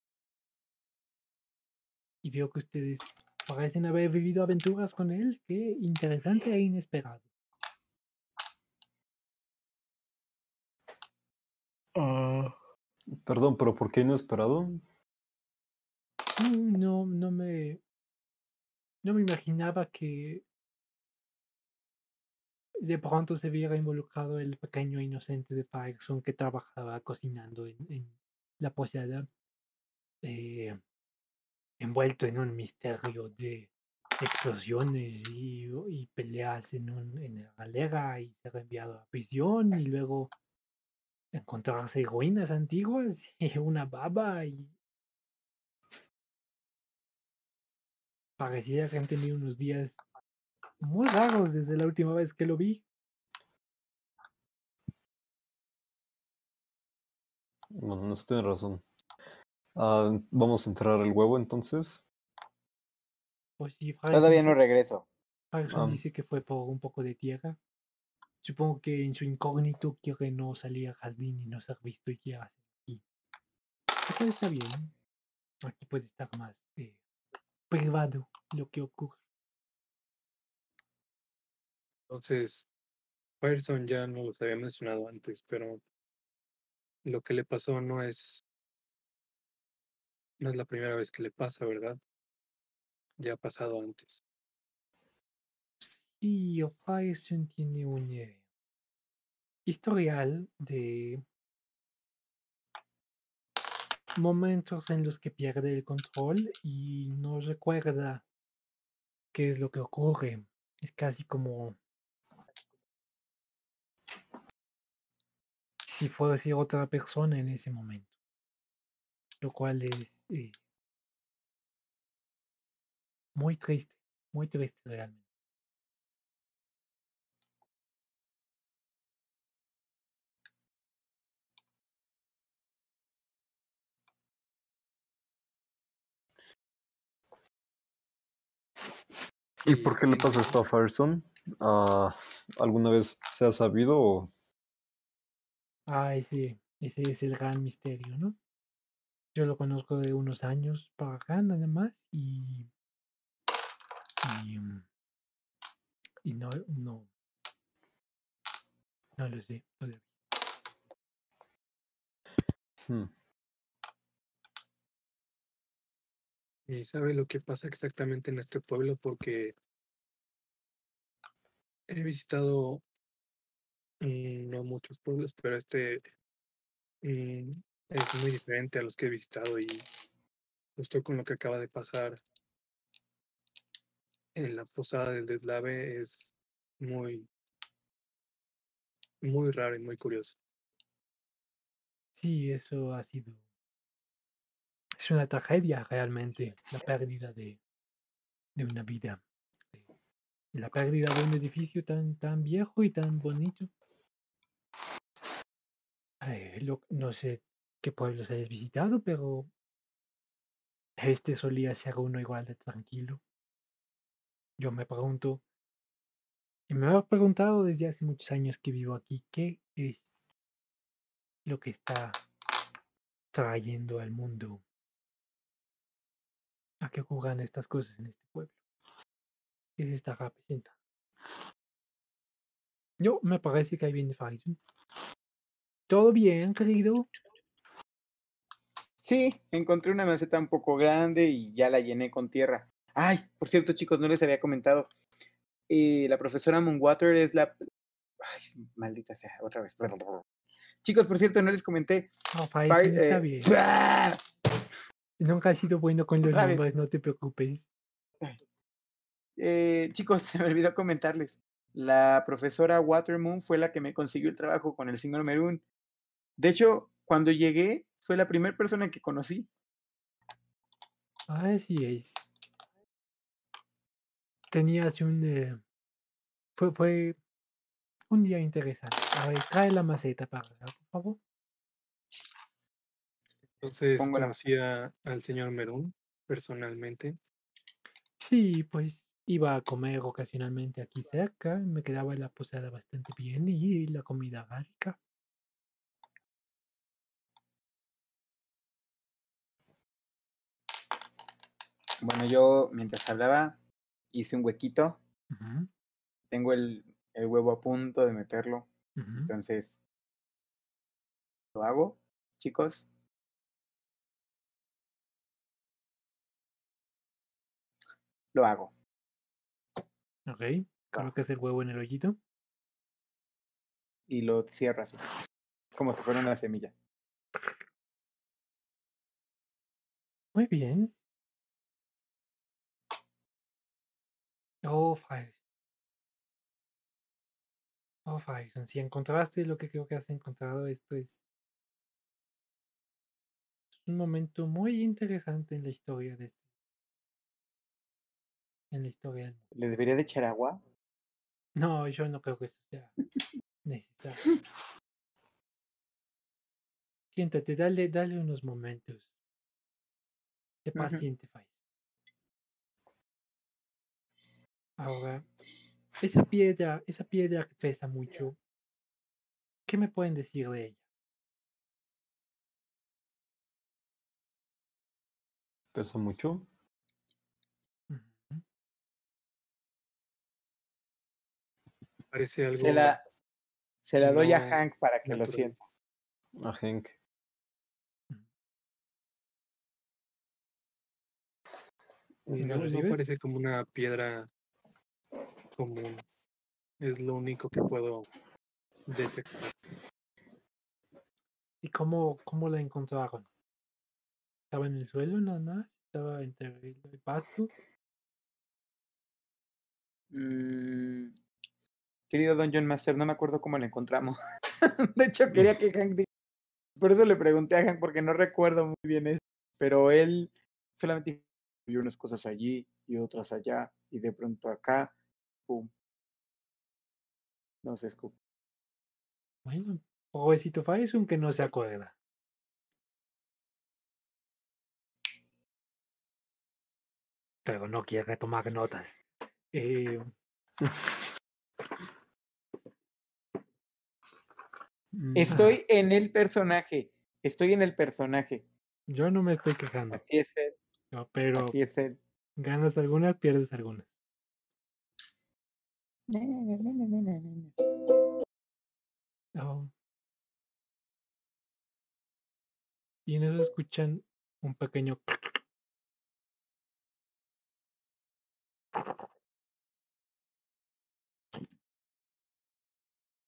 Y veo que ustedes parecen haber vivido aventuras con él. Qué interesante e inesperado. Perdón, pero ¿por qué inesperado? No, no, no me. No me imaginaba que de pronto se viera involucrado el pequeño inocente de Fireson que trabajaba cocinando en, en la posada, eh, envuelto en un misterio de explosiones y, y peleas en, un, en la galera y ser enviado a prisión y luego encontrarse ruinas antiguas y una baba y parecía que han tenido unos días muy raros desde la última vez que lo vi. Bueno, eso tiene razón. Ah, Vamos a entrar el huevo entonces. Pues sí, Todavía no regreso. Fireson Ah. dice que fue por un poco de tierra. Supongo que en su incógnito quiere no salir al jardín y no ser visto y quiere hacer aquí. Está bien. Aquí puede estar más eh, privado lo que ocurre. Entonces, Fireson ya no los había mencionado antes, pero lo que le pasó no es no es la primera vez que le pasa, ¿verdad? Ya ha pasado antes. Y Fireson tiene un eh, historial de momentos en los que pierde el control y no recuerda qué es lo que ocurre. Es casi como si fuese otra persona en ese momento. Lo cual es eh, muy triste, muy triste realmente. ¿Y por qué le sí, pasa esto a Fireson? Ah, ¿Alguna vez se ha sabido o Ah, ese, ese es el gran misterio, ¿no? Yo lo conozco de unos años para acá nada más y. Y, mm, y no, no. No lo sé todavía. Hmm. Y sabe lo que pasa exactamente en nuestro pueblo porque he visitado mm, no muchos pueblos, pero este mm, es muy diferente a los que he visitado y justo con lo que acaba de pasar en la posada del deslave es muy, muy raro y muy curioso. Sí, eso ha sido. Es una tragedia realmente, la pérdida de, de una vida. eh, y La pérdida de un edificio tan, tan viejo y tan bonito. Eh, lo- no sé qué pueblos hayas visitado, pero este solía ser uno igual de tranquilo. Yo me pregunto, y me he preguntado desde hace muchos años que vivo aquí, ¿qué es lo que está trayendo al mundo a que ocurran estas cosas en este pueblo? ¿Qué se está representando? Yo me parece que ahí viene Faison. ¿Todo bien, querido? Sí, encontré una maceta un poco grande y ya la llené con tierra. Ay, por cierto, chicos, no les había comentado. eh, la profesora Moonwater es la. Ay, maldita sea, otra vez. Chicos, por cierto, no les comenté. No, Fire- está eh, bien. Nunca has sido bueno con los vez. nombres, no te preocupes. Eh, chicos, se me olvidó comentarles. La profesora Watermoon fue la que me consiguió el trabajo con el señor Merún. De hecho, cuando llegué, fue la primera persona que conocí. Así es. Tenías un... eh, fue, fue un día interesante. A ver, trae la maceta para acá, por favor. Entonces Pongo la conocía al señor Merún personalmente. Sí, pues iba a comer ocasionalmente aquí cerca. Me quedaba la posada bastante bien y la comida rica. Bueno, yo mientras hablaba hice un huequito. Tengo el, el huevo a punto de meterlo. Entonces, lo hago, chicos. Lo hago. Ok, colocas el huevo en el hoyito. y lo cierro así, como si fuera una semilla. Muy bien. Oh, Faison. Oh, Faison, si encontraste lo que creo que has encontrado, esto es es un momento muy interesante en la historia de este. En la historia del mundo. ¿Le debería de echar agua? No, yo no creo que eso sea necesario. Siéntate, dale, dale unos momentos. Sé paciente. Ahora, esa piedra, esa piedra que pesa mucho, ¿qué me pueden decir de ella? Pesa mucho. Parece algo Se la, se la doy a Hank para que lo sienta. A Henk. ¿Y no parece como una piedra común. Es lo único que puedo detectar. ¿Y cómo, cómo la encontraron? ¿Estaba en el suelo nada más? ¿Estaba entre el el pasto? Mm, querido Dungeon Master, no me acuerdo cómo lo encontramos. de hecho, quería que Hank diga. Por eso le pregunté a Hank, porque no recuerdo muy bien eso. Pero él solamente dijo, "Vi unas cosas allí y otras allá, y de pronto acá, pum. No se escupe. Bueno, pobrecito Faison que no se acuerda. Pero no quiere tomar notas. Eh, Estoy en el personaje. Estoy en el personaje. Yo no me estoy quejando. Así es él. No, pero Así es él. ganas algunas, pierdes algunas. Oh. Y en eso escuchan un pequeño.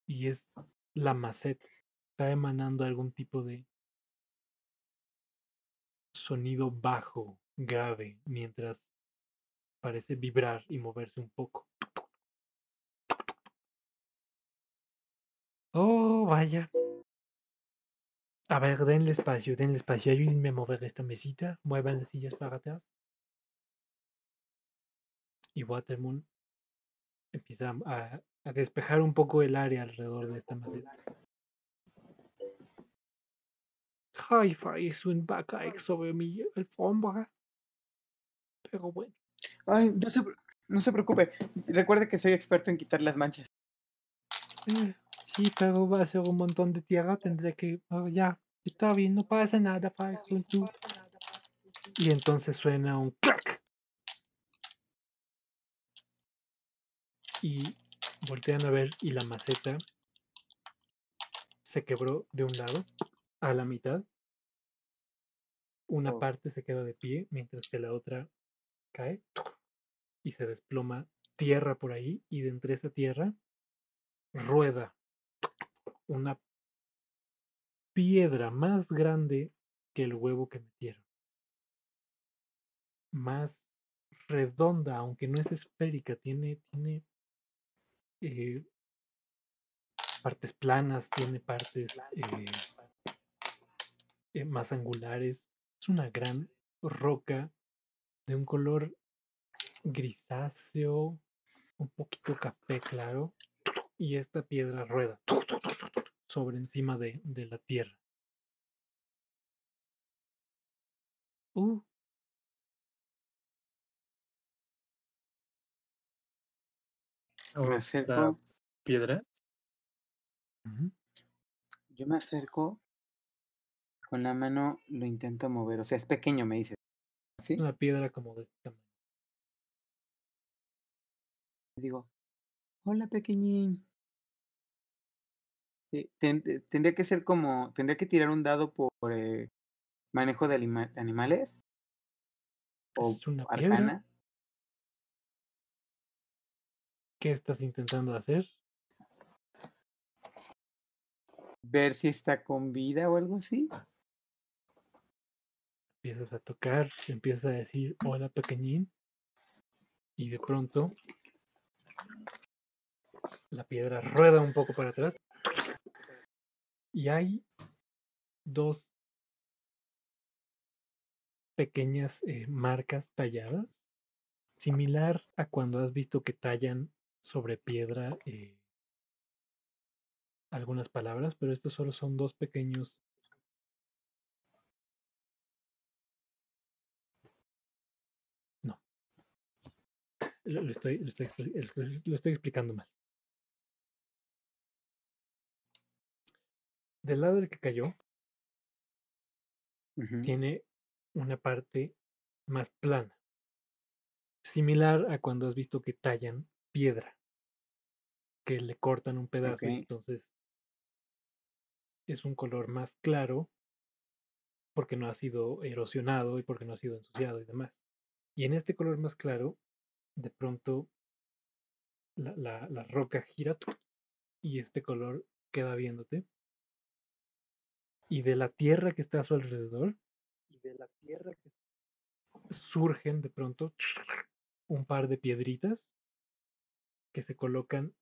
Y es la maceta. Está emanando algún tipo de sonido bajo, grave, mientras parece vibrar y moverse un poco. Oh, vaya. A ver, denle espacio, denle espacio. Ayúdenme a mover esta mesita. Muevan las sillas para atrás. Y Watermoon empieza a, a despejar un poco el área alrededor de esta maceta. Hi-Fi es un backpack sobre mi alfombra. Pero bueno. Ay, no se, no se preocupe. Recuerde que soy experto en quitar las manchas. eh, sí, pero va a ser un montón de tierra. Tendré que. oh, ya, está bien, no pasa nada para tú. Y entonces suena un clac. Y voltean a ver y la maceta se quebró de un lado a la mitad. Una Oh. parte se queda de pie mientras que la otra cae y se desploma tierra por ahí y de entre esa tierra rueda una piedra más grande que el huevo que metieron. Más redonda, aunque no es esférica, tiene, tiene eh, partes planas, tiene partes eh, eh, más angulares. Es una gran roca de un color grisáceo, un poquito café claro, y esta piedra rueda sobre encima de, de la tierra. Uh, Me acerco, piedra. yo me acerco con la mano, lo intento mover. O sea, es pequeño, me dice. ¿Sí? Una piedra como de este tamaño. Digo, hola pequeñín. Eh, ten- eh, tendría que ser como, tendría que tirar un dado por eh, manejo de anima- animales o Es una piedra. ¿Qué estás intentando hacer? Ver si está con vida o algo así. Empiezas a tocar, empiezas a decir hola pequeñín y de pronto la piedra rueda un poco para atrás y hay dos pequeñas eh, marcas talladas, similar a cuando has visto que tallan sobre piedra eh, algunas palabras, pero estos solo son dos pequeños No. Lo, estoy, lo, estoy, lo estoy- explicando mal. Del lado del que cayó, tiene una parte más plana, similar a cuando has visto que tallan piedra, que le cortan un pedazo y entonces es un color más claro porque no ha sido erosionado y porque no ha sido ensuciado y demás. Y en este color más claro, de pronto la, la- la roca gira y este color queda viéndote. Y de la tierra que está a su alrededor, y de la tierra que surgen de pronto un par de piedritas que se colocan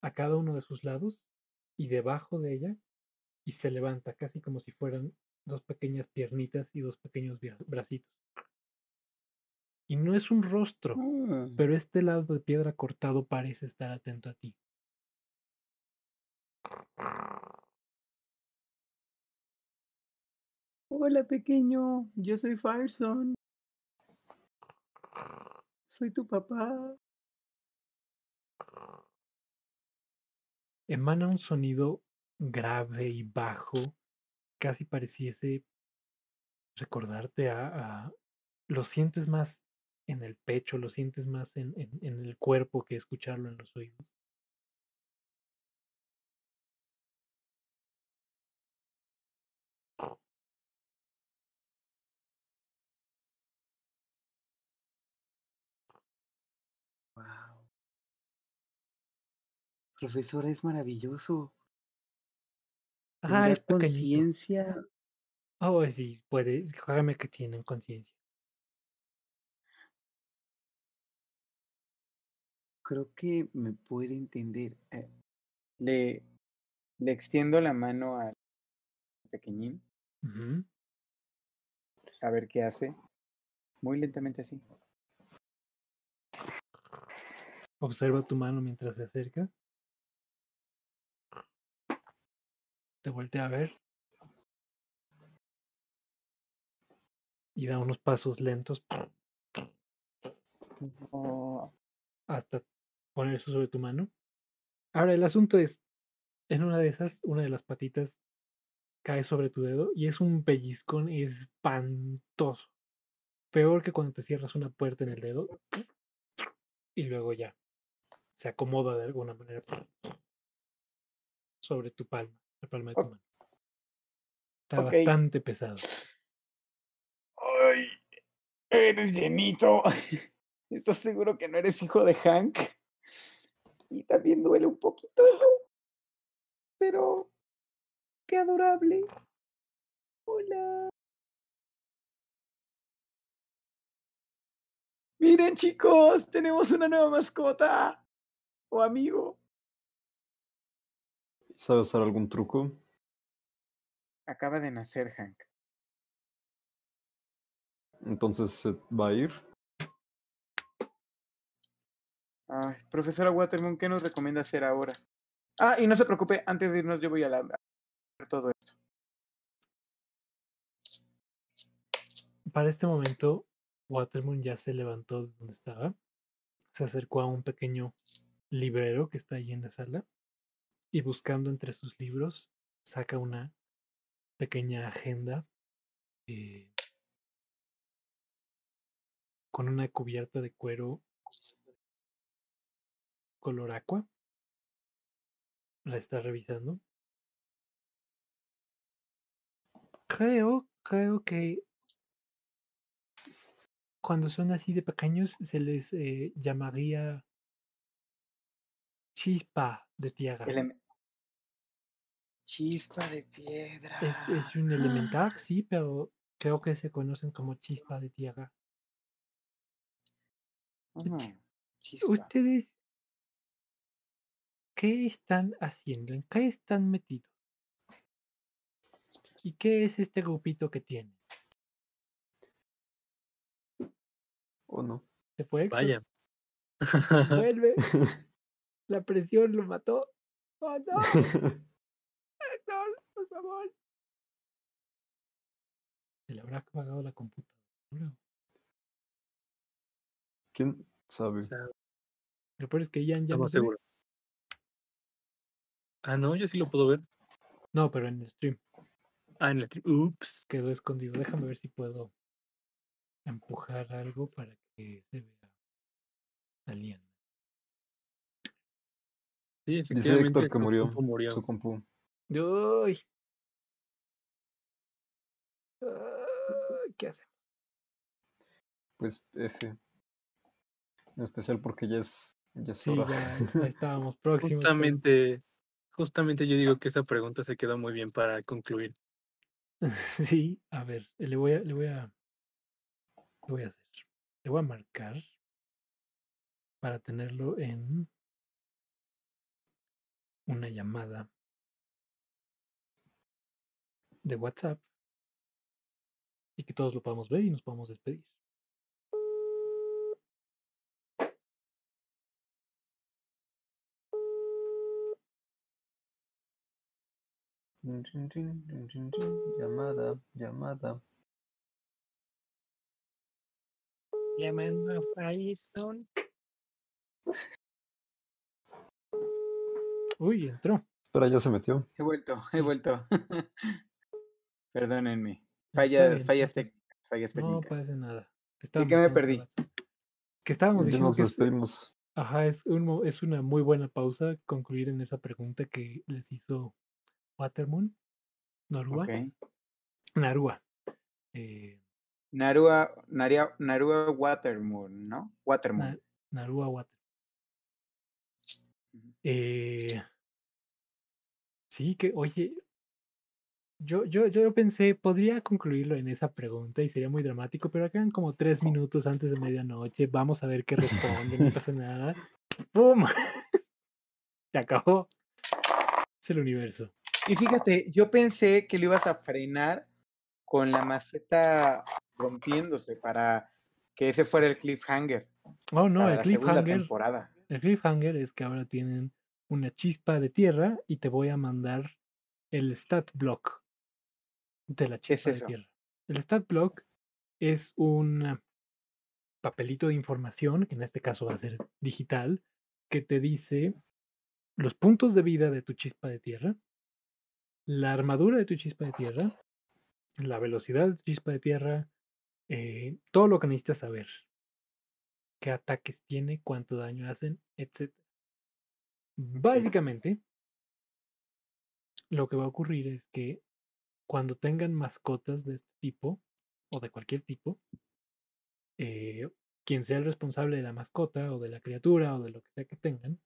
a cada uno de sus lados y debajo de ella y se levanta casi como si fueran dos pequeñas piernitas y dos pequeños bra- bracitos. Y no es un rostro, Mm, pero este lado de piedra cortado parece estar atento a ti. Hola pequeño, yo soy Farson. Soy tu papá. Emana un sonido grave y bajo, casi pareciese recordarte a, a- Lo sientes más en el pecho, lo sientes más en, en- en el cuerpo que escucharlo en los oídos. Profesora, es maravilloso. Ah, es conciencia. Oh, sí, puede. Créeme que tienen conciencia. Creo que me puede entender. Eh, le, le extiendo la mano al pequeñín a ver qué hace. Muy lentamente así. Observa tu mano mientras se acerca. Te voltea a ver. Y da unos pasos lentos hasta poner eso sobre tu mano. Ahora, el asunto es, en una de esas, una de las patitas cae sobre tu dedo y es un pellizcón espantoso. Peor que cuando te cierras una puerta en el dedo y luego ya se acomoda de alguna manera sobre tu palma, la palma de tu mano. Está bastante pesado. ¡Ay! Eres llenito. ¿Estás seguro que no eres hijo de Hank? Y también duele un poquito eso. Pero. ¡Qué adorable! Hola. Miren, chicos, tenemos una nueva mascota. O amigo. ¿Sabes hacer algún truco? Acaba de nacer Hank. Entonces se va a ir. Ay, profesora Waterman, ¿qué nos recomienda hacer ahora? Ah, y no se preocupe, antes de irnos yo voy a la, a todo esto. Para este momento, Watermoon ya se levantó de donde estaba, se acercó a un pequeño librero que está ahí en la sala y buscando entre sus libros saca una pequeña agenda eh, con una cubierta de cuero color aqua. La está revisando. Creo, creo que cuando son así de pequeños se les eh, llamaría chispa de tierra. Chispa de piedra. Es, es un elemental, sí, pero creo que se conocen como chispa de tierra. Ah, chispa. ¿Ustedes qué están haciendo? ¿En qué están metidos? ¿Y qué es este grupito que tienen? ¿O no? ¿Se fue? Vaya. Vuelve. La presión lo mató. ¡Oh, no! Por favor. Se le habrá apagado la computadora. ¿Quién sabe? Lo peor es que Ian ya no estamos se ve. seguros. Ah, no, yo sí lo puedo ver. No, pero en el stream Ah, en el tri- Ups. quedó escondido. Déjame ver si puedo empujar algo para que se vea a Lian. Sí, Dice efectivamente. Héctor que murió. compu murió. Su compu. Ay, ¿Qué hacemos? Pues F. En especial porque ya es, ya es Sí, hora. ya, ya estábamos próximos. Justamente, justamente yo digo que esa pregunta se quedó muy bien para concluir. Sí, a ver, le voy a, le voy a, ¿qué voy a hacer? Le voy a marcar para tenerlo en una llamada de WhatsApp y que todos lo podamos ver y nos podamos despedir. Llamada, llamada. Llamando a Firestone. Uy, entró. Espera, ya se metió. He vuelto, he vuelto. Perdónenme. Fallas, bien, fallas, fallas No técnicas. pasa nada. ¿De estaba qué me perdí? Que estábamos diciendo nos que es, despedimos. Ajá, es, un es una muy buena pausa concluir en esa pregunta que les hizo Watermoon, Norua, Ok. Narua. Eh, Narua, Naria- Narua Watermoon, ¿no? Watermoon. Na- Narua Water. Ujú. Eh, sí, que, oye, yo, yo, yo pensé, podría concluirlo en esa pregunta y sería muy dramático, pero quedan como tres minutos antes de medianoche. Vamos a ver qué responde, no pasa nada. ¡Pum! Se acabó. Es el universo. Y fíjate, yo pensé que lo ibas a frenar con la maceta rompiéndose para que ese fuera el cliffhanger. Oh, no, para el la segunda cliffhanger. temporada. El cliffhanger es que ahora tienen una chispa de tierra y te voy a mandar el stat block de la ¿Qué es chispa de tierra. El stat block es un papelito de información, que en este caso va a ser digital, que te dice los puntos de vida de tu chispa de tierra, la armadura de tu chispa de tierra, la velocidad de tu chispa de tierra, eh, todo lo que necesitas saber. Qué ataques tiene, cuánto daño hacen, etc. Básicamente, lo que va a ocurrir es que cuando tengan mascotas de este tipo, o de cualquier tipo, eh, quien sea el responsable de la mascota, o de la criatura, o de lo que sea que tengan,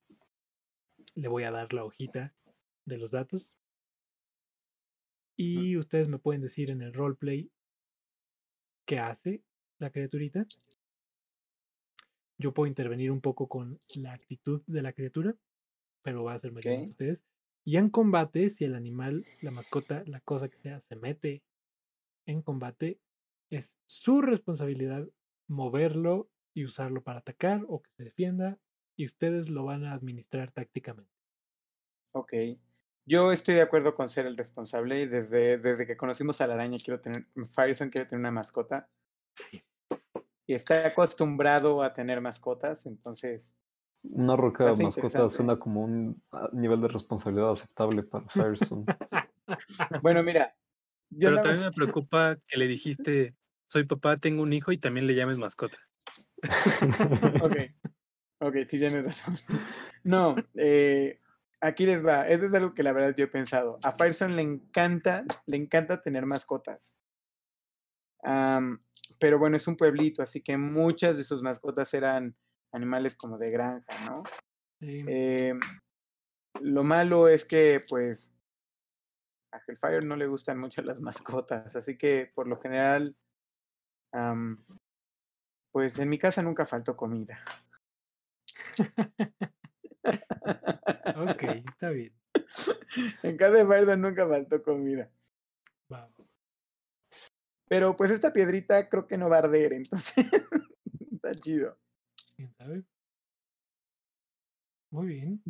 le voy a dar la hojita de los datos. Y ustedes me pueden decir en el roleplay qué hace la criaturita. Yo puedo intervenir un poco con la actitud de la criatura, pero va a ser mayormente Ok. ustedes. Y en combate, si el animal, la mascota, la cosa que sea, se mete en combate, es su responsabilidad moverlo y usarlo para atacar o que se defienda, y ustedes lo van a administrar tácticamente. Ok. Yo estoy de acuerdo con ser el responsable y desde, desde que conocimos a la araña quiero tener, Fireson quiere tener una mascota Sí. y está acostumbrado a tener mascotas, entonces, Una roca Parece mascota suena como un ah, nivel de responsabilidad aceptable para Firestone. bueno, mira, yo Pero también me preocupa que le dijiste, soy papá, tengo un hijo y también le llames mascota. Ok, ok, sí tienes razón. No, eh, aquí les va. Eso es algo que la verdad yo he pensado. A Firestone le encanta, le encanta tener mascotas. Pero bueno, es un pueblito, así que muchas de sus mascotas eran animales como de granja, ¿no? Sí, Em, lo malo es que, pues, a Hellfire no le gustan mucho las mascotas, así que por lo general, am, pues en mi casa nunca faltó comida. ok, está bien. en casa de Firedon nunca faltó comida. Va. Pero pues esta piedrita creo que no va a arder, entonces está chido. ¿Quién sabe? Muy bien.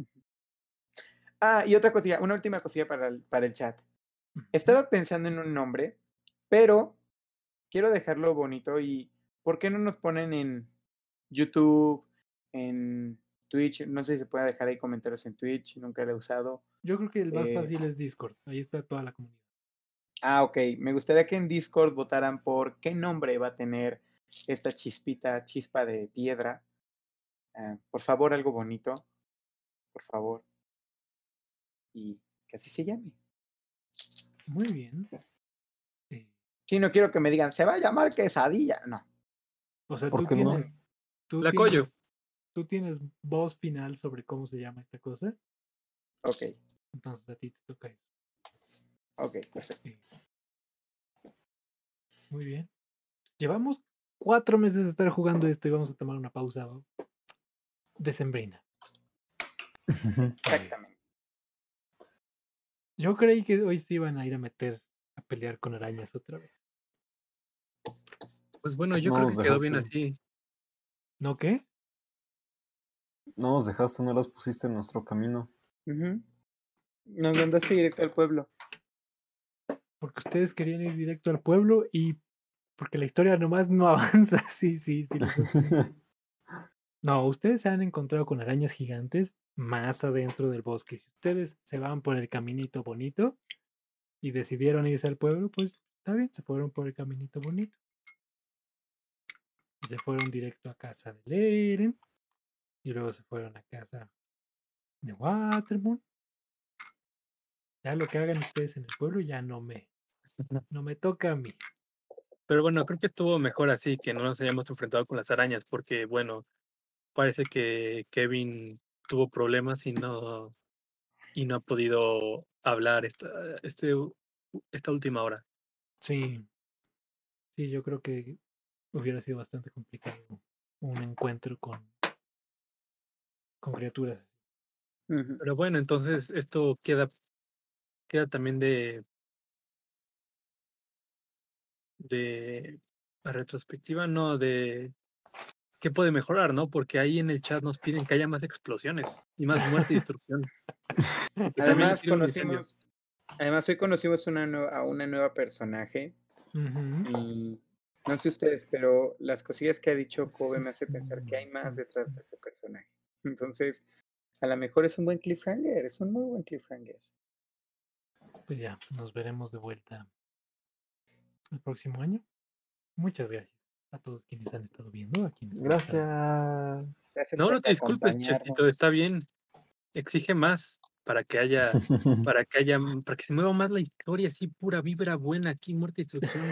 Ah, y otra cosilla, una última cosilla para el, para el chat. Estaba pensando en un nombre, pero quiero dejarlo bonito y ¿por qué no nos ponen en YouTube, en Twitch? No sé si se puede dejar ahí comentarios en Twitch, nunca lo he usado. Yo creo que el más Eh, fácil es Discord. Ahí está toda la comunidad. Ah, ok. Me gustaría que en Discord votaran por qué nombre va a tener esta chispita, chispa de piedra. Ah, por favor, algo bonito. Por favor. Y que así se llame. Muy bien. Eh, Sí, no quiero que me digan, se va a llamar quesadilla. No. o sea, ¿Por tú qué no? tienes, tú La tienes, tú tienes voz final sobre cómo se llama esta cosa. Ok, Entonces a ti te toca eso. ok, perfecto. Eh, Muy bien. Llevamos cuatro meses de estar jugando esto y vamos a tomar una pausa decembrina. Exactamente. Yo creí que hoy se iban a ir a meter a pelear con arañas otra vez. Pues bueno, yo No creo que quedó bien dejaste. así. ¿No qué? No nos dejaste, no las pusiste en nuestro camino. Ujú. Nos mandaste directo al pueblo. Porque ustedes querían ir directo al pueblo y porque la historia nomás no avanza. Sí, sí, sí. No, ustedes se han encontrado con arañas gigantes más adentro del bosque. Si ustedes se van por el caminito bonito y decidieron irse al pueblo, pues está bien, se fueron por el caminito bonito. Se fueron directo a casa de Leren. Y luego se fueron a casa de Watermoon. Ya lo que hagan ustedes en el pueblo ya no me, no me toca a mí. Pero bueno, creo que estuvo mejor así, que no nos hayamos enfrentado con las arañas, porque bueno, parece que Kevin tuvo problemas y no, y no ha podido hablar esta, este, esta última hora. Sí, sí, yo creo que hubiera sido bastante complicado un encuentro con, con criaturas. Pero bueno, entonces esto queda, queda también de, de retrospectiva, no, de qué puede mejorar, ¿no? Porque ahí en el chat nos piden que haya más explosiones y más muerte y destrucción. Además, conocimos, además hoy conocimos una a una nueva personaje y no sé ustedes, pero las cosillas que ha dicho Kobe me hace pensar que hay más detrás de ese personaje. Entonces, a lo mejor es un buen cliffhanger, es un muy buen cliffhanger. Pues ya, nos veremos de vuelta el próximo año. Muchas gracias a todos quienes han estado viendo. A quienes han Gracias. Gracias No, no te disculpes. Chestito, está bien. Exige más para que haya, para que haya, para que se mueva más la historia, así pura vibra buena aquí, muerte y destrucción.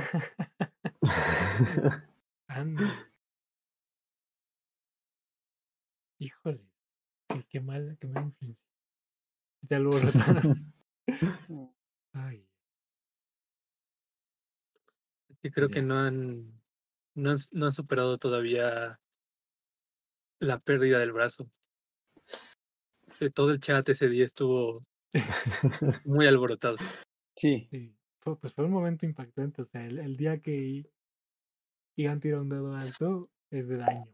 Anda. Híjole, qué, qué mal, qué mala influencia. Ya lo alborotaron. Ay, Yo creo Ya. que no han, no han, no han superado todavía la pérdida del brazo. Eh, Todo el chat ese día estuvo muy alborotado. Sí, sí. Fue, pues fue un momento impactante. O sea, el, el día que Igan tira un dado alto es del año.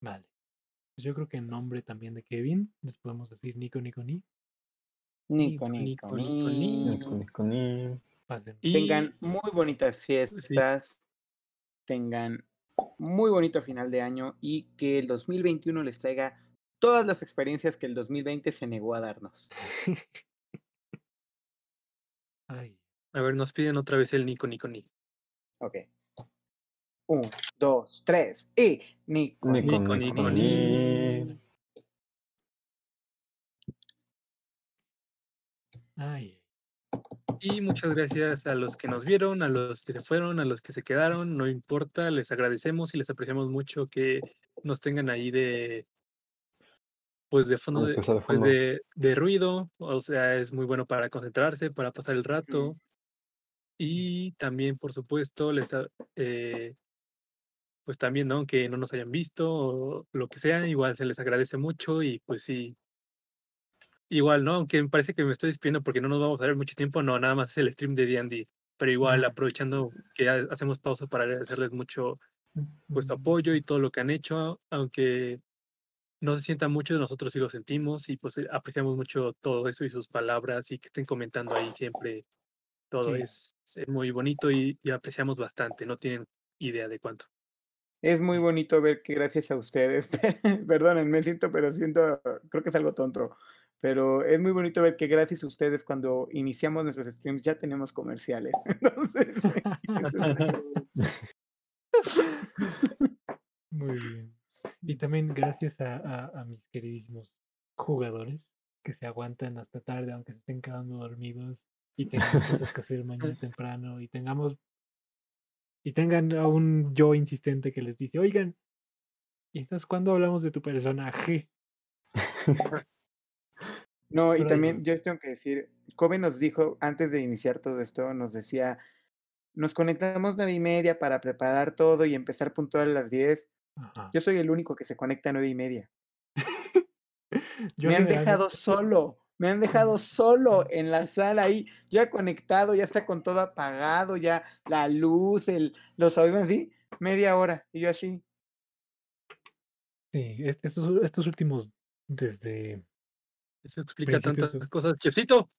Vale. Pues yo creo que en nombre también de Kevin les podemos decir Nico Nico Ni. Nico, Nico, Nico, Nico, Nico. Nico, Ni. Nico. Y Tengan muy bonitas fiestas, tengan muy bonito final de año y que el 2021 les traiga todas las experiencias que el 2020 se negó a darnos. Ay, a ver, nos piden otra vez el Nico Nico Ni. Ok. Un, dos, tres y Nico. Nico, Nico, Nico, Nico, ni. ay. Y muchas gracias a los que nos vieron, a los que se fueron, a los que se quedaron, no importa, les agradecemos y les apreciamos mucho que nos tengan ahí de pues de fondo de, pues fondo. de, de ruido, o sea, es muy bueno para concentrarse, para pasar el rato. Y también, por supuesto, les eh, pues también, ¿no? Que no nos hayan visto o lo que sea, igual se les agradece mucho y pues sí. Igual, ¿no? Aunque me parece que me estoy despidiendo porque no nos vamos a ver mucho tiempo, no, nada más es el stream de D&D. Pero igual, aprovechando que ha- hacemos pausa para agradecerles mucho vuestro apoyo y todo lo que han hecho, aunque no se sienta mucho, nosotros sí lo sentimos y pues apreciamos mucho todo eso y sus palabras y que estén comentando ahí siempre. Todo Sí. es, es muy bonito y, y apreciamos bastante, no tienen idea de cuánto. Es muy bonito ver que gracias a ustedes, perdonen, me siento, pero siento, creo que es algo tonto, pero es muy bonito ver que gracias a ustedes cuando iniciamos nuestros streams ya tenemos comerciales. Entonces, está muy Muy bien. Y también gracias a, a- a mis queridísimos jugadores que se aguantan hasta tarde, aunque se estén quedando dormidos y tengan cosas que hacer mañana temprano y tengamos y tengan a un yo insistente que les dice, oigan, ¿y entonces cuándo hablamos de tu personaje? No, y Pero también yo tengo que decir, Kobe nos dijo antes de iniciar todo esto, nos decía, nos conectamos nueve y media para preparar todo y empezar puntual a las 10. Ajá. Yo soy el único que se conecta a nueve y media. Yo me han dejado solo, me han dejado solo en la sala ahí, ya conectado, ya está con todo apagado, ya la luz, el, los audífonos así, media hora, y yo así. Sí, es- estos, estos últimos, desde Eso explica Principios tantas cosas. Chefcito,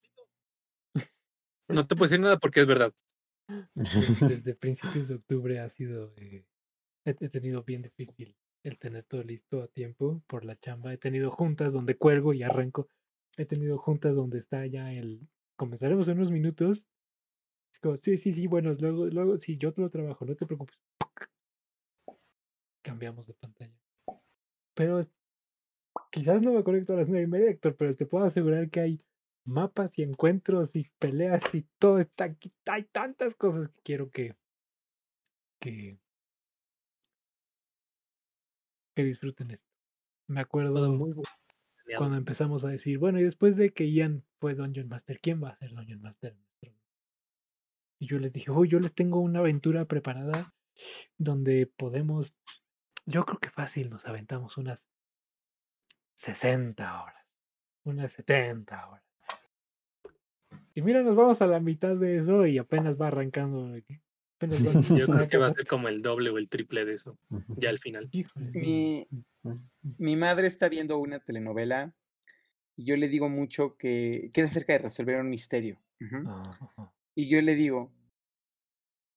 no te puedo decir nada porque es verdad. de- desde principios de octubre ha sido, eh, he, he tenido bien difícil el tener todo listo a tiempo por la chamba. He tenido juntas donde cuelgo y arranco. He tenido juntas donde está ya el, comenzaremos en unos minutos. Es como, sí, sí, sí, bueno, luego, luego, sí, yo te lo trabajo, no te preocupes. Cambiamos de pantalla. Pero es- quizás no me conecto a las nueve y media, Héctor, pero te puedo asegurar que hay mapas y encuentros y peleas y todo está aquí. Hay tantas cosas que quiero que, que, que disfruten esto. Me acuerdo muy bu- planeado. cuando empezamos a decir, bueno, y después de que Ian fue Dungeon Master, ¿quién va a ser Dungeon Master? en nuestro grupo?". Y yo les dije, oh, yo les tengo una aventura preparada donde podemos, yo creo que fácil nos aventamos unas 60 horas, unas 70 horas. Y mira, nos vamos a la mitad de eso y apenas va arrancando. apenas va- Yo creo que va a ser como el doble o el triple de eso, ya al final. Mi, mi madre está viendo una telenovela y yo le digo mucho que, que es acerca de resolver un misterio. Y yo le digo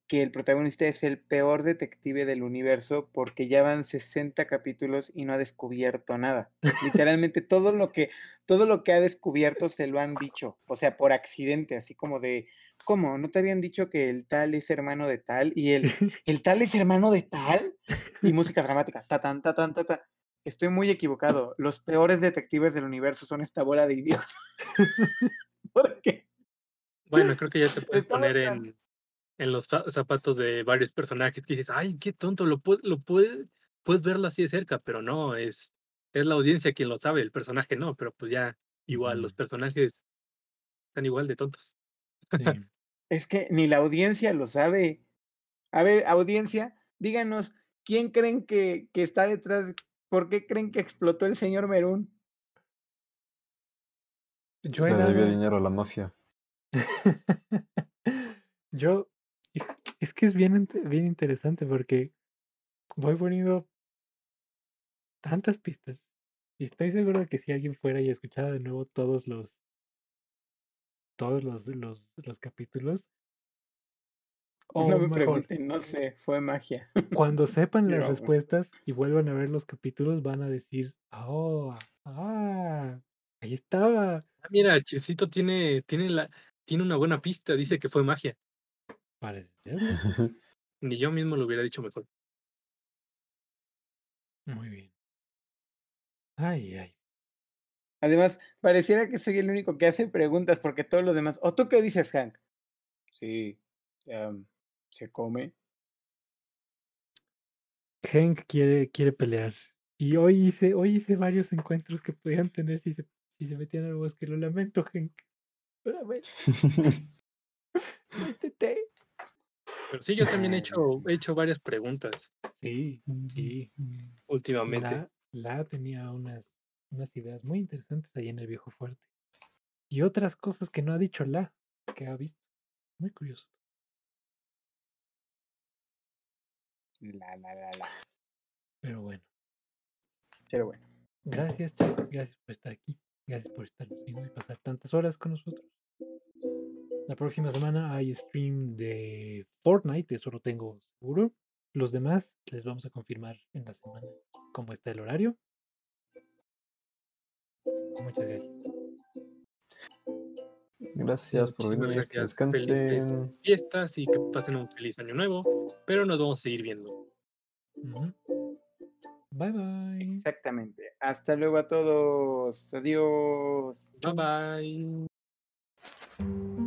que el protagonista es el peor detective del universo porque ya van 60 capítulos y no ha descubierto nada. Literalmente todo lo que todo lo que ha descubierto se lo han dicho, o sea, por accidente, así como de ¿cómo? ¿No te habían dicho que el tal es hermano de tal y el el tal es hermano de tal? Y música dramática, ta tan ta tan ta ta. Estoy muy equivocado. Los peores detectives del universo son esta bola de idiotas. ¿Por qué? Bueno, creo que ya puedes Estamos poner en, en los zapatos de varios personajes que dices, ay, qué tonto, lo, puede, lo puede, puedes verlo así de cerca, pero no, es, es la audiencia quien lo sabe, el personaje no, pero pues ya igual, los personajes están igual de tontos. Sí. Es que ni la audiencia lo sabe. A ver, audiencia, díganos, ¿quién creen que, que está detrás? ¿Por qué creen que explotó el señor Merún? Yo Le dinero a la mafia. Yo, es que es bien, bien interesante porque voy poniendo tantas pistas y estoy seguro de que si alguien fuera y escuchara de nuevo todos los, todos los, los, los capítulos, o no me mejor, pregunten, no sé, fue magia. cuando sepan las respuestas y vuelvan a ver los capítulos, van a decir, oh, ah, ahí estaba. Ah, mira, Chisito tiene, tiene, la, tiene una buena pista, dice que fue magia. Parece. Ni yo mismo lo hubiera dicho mejor. Muy bien. Ay, ay. Además, pareciera que soy el único que hace preguntas porque todos los demás. ¿O tú qué dices, Hank? Sí, se come. Hank quiere, quiere pelear. Y hoy hice, hoy hice varios encuentros que podían tener si se, si se metían al bosque. Lo lamento, Hank. Lo lamento. Intenté. Pero sí, yo también he hecho, he hecho varias preguntas Sí, sí. últimamente. La, la tenía unas, unas ideas muy interesantes ahí en el viejo fuerte. Y otras cosas que no ha dicho la, que ha visto. Muy curioso. La, la, la, la. Pero bueno. Pero bueno. Gracias. Gracias por estar aquí. Gracias por estar viendo y pasar tantas horas con nosotros. La próxima semana hay stream de Fortnite, eso lo tengo seguro. Los demás les vamos a confirmar en la semana cómo está el horario. Muchas gracias. Gracias por venir. Que gracias. Descansen. fiestas y que pasen un feliz año nuevo, pero nos vamos a seguir viendo. Bye bye. Exactamente. Hasta luego a todos. Adiós. Bye bye.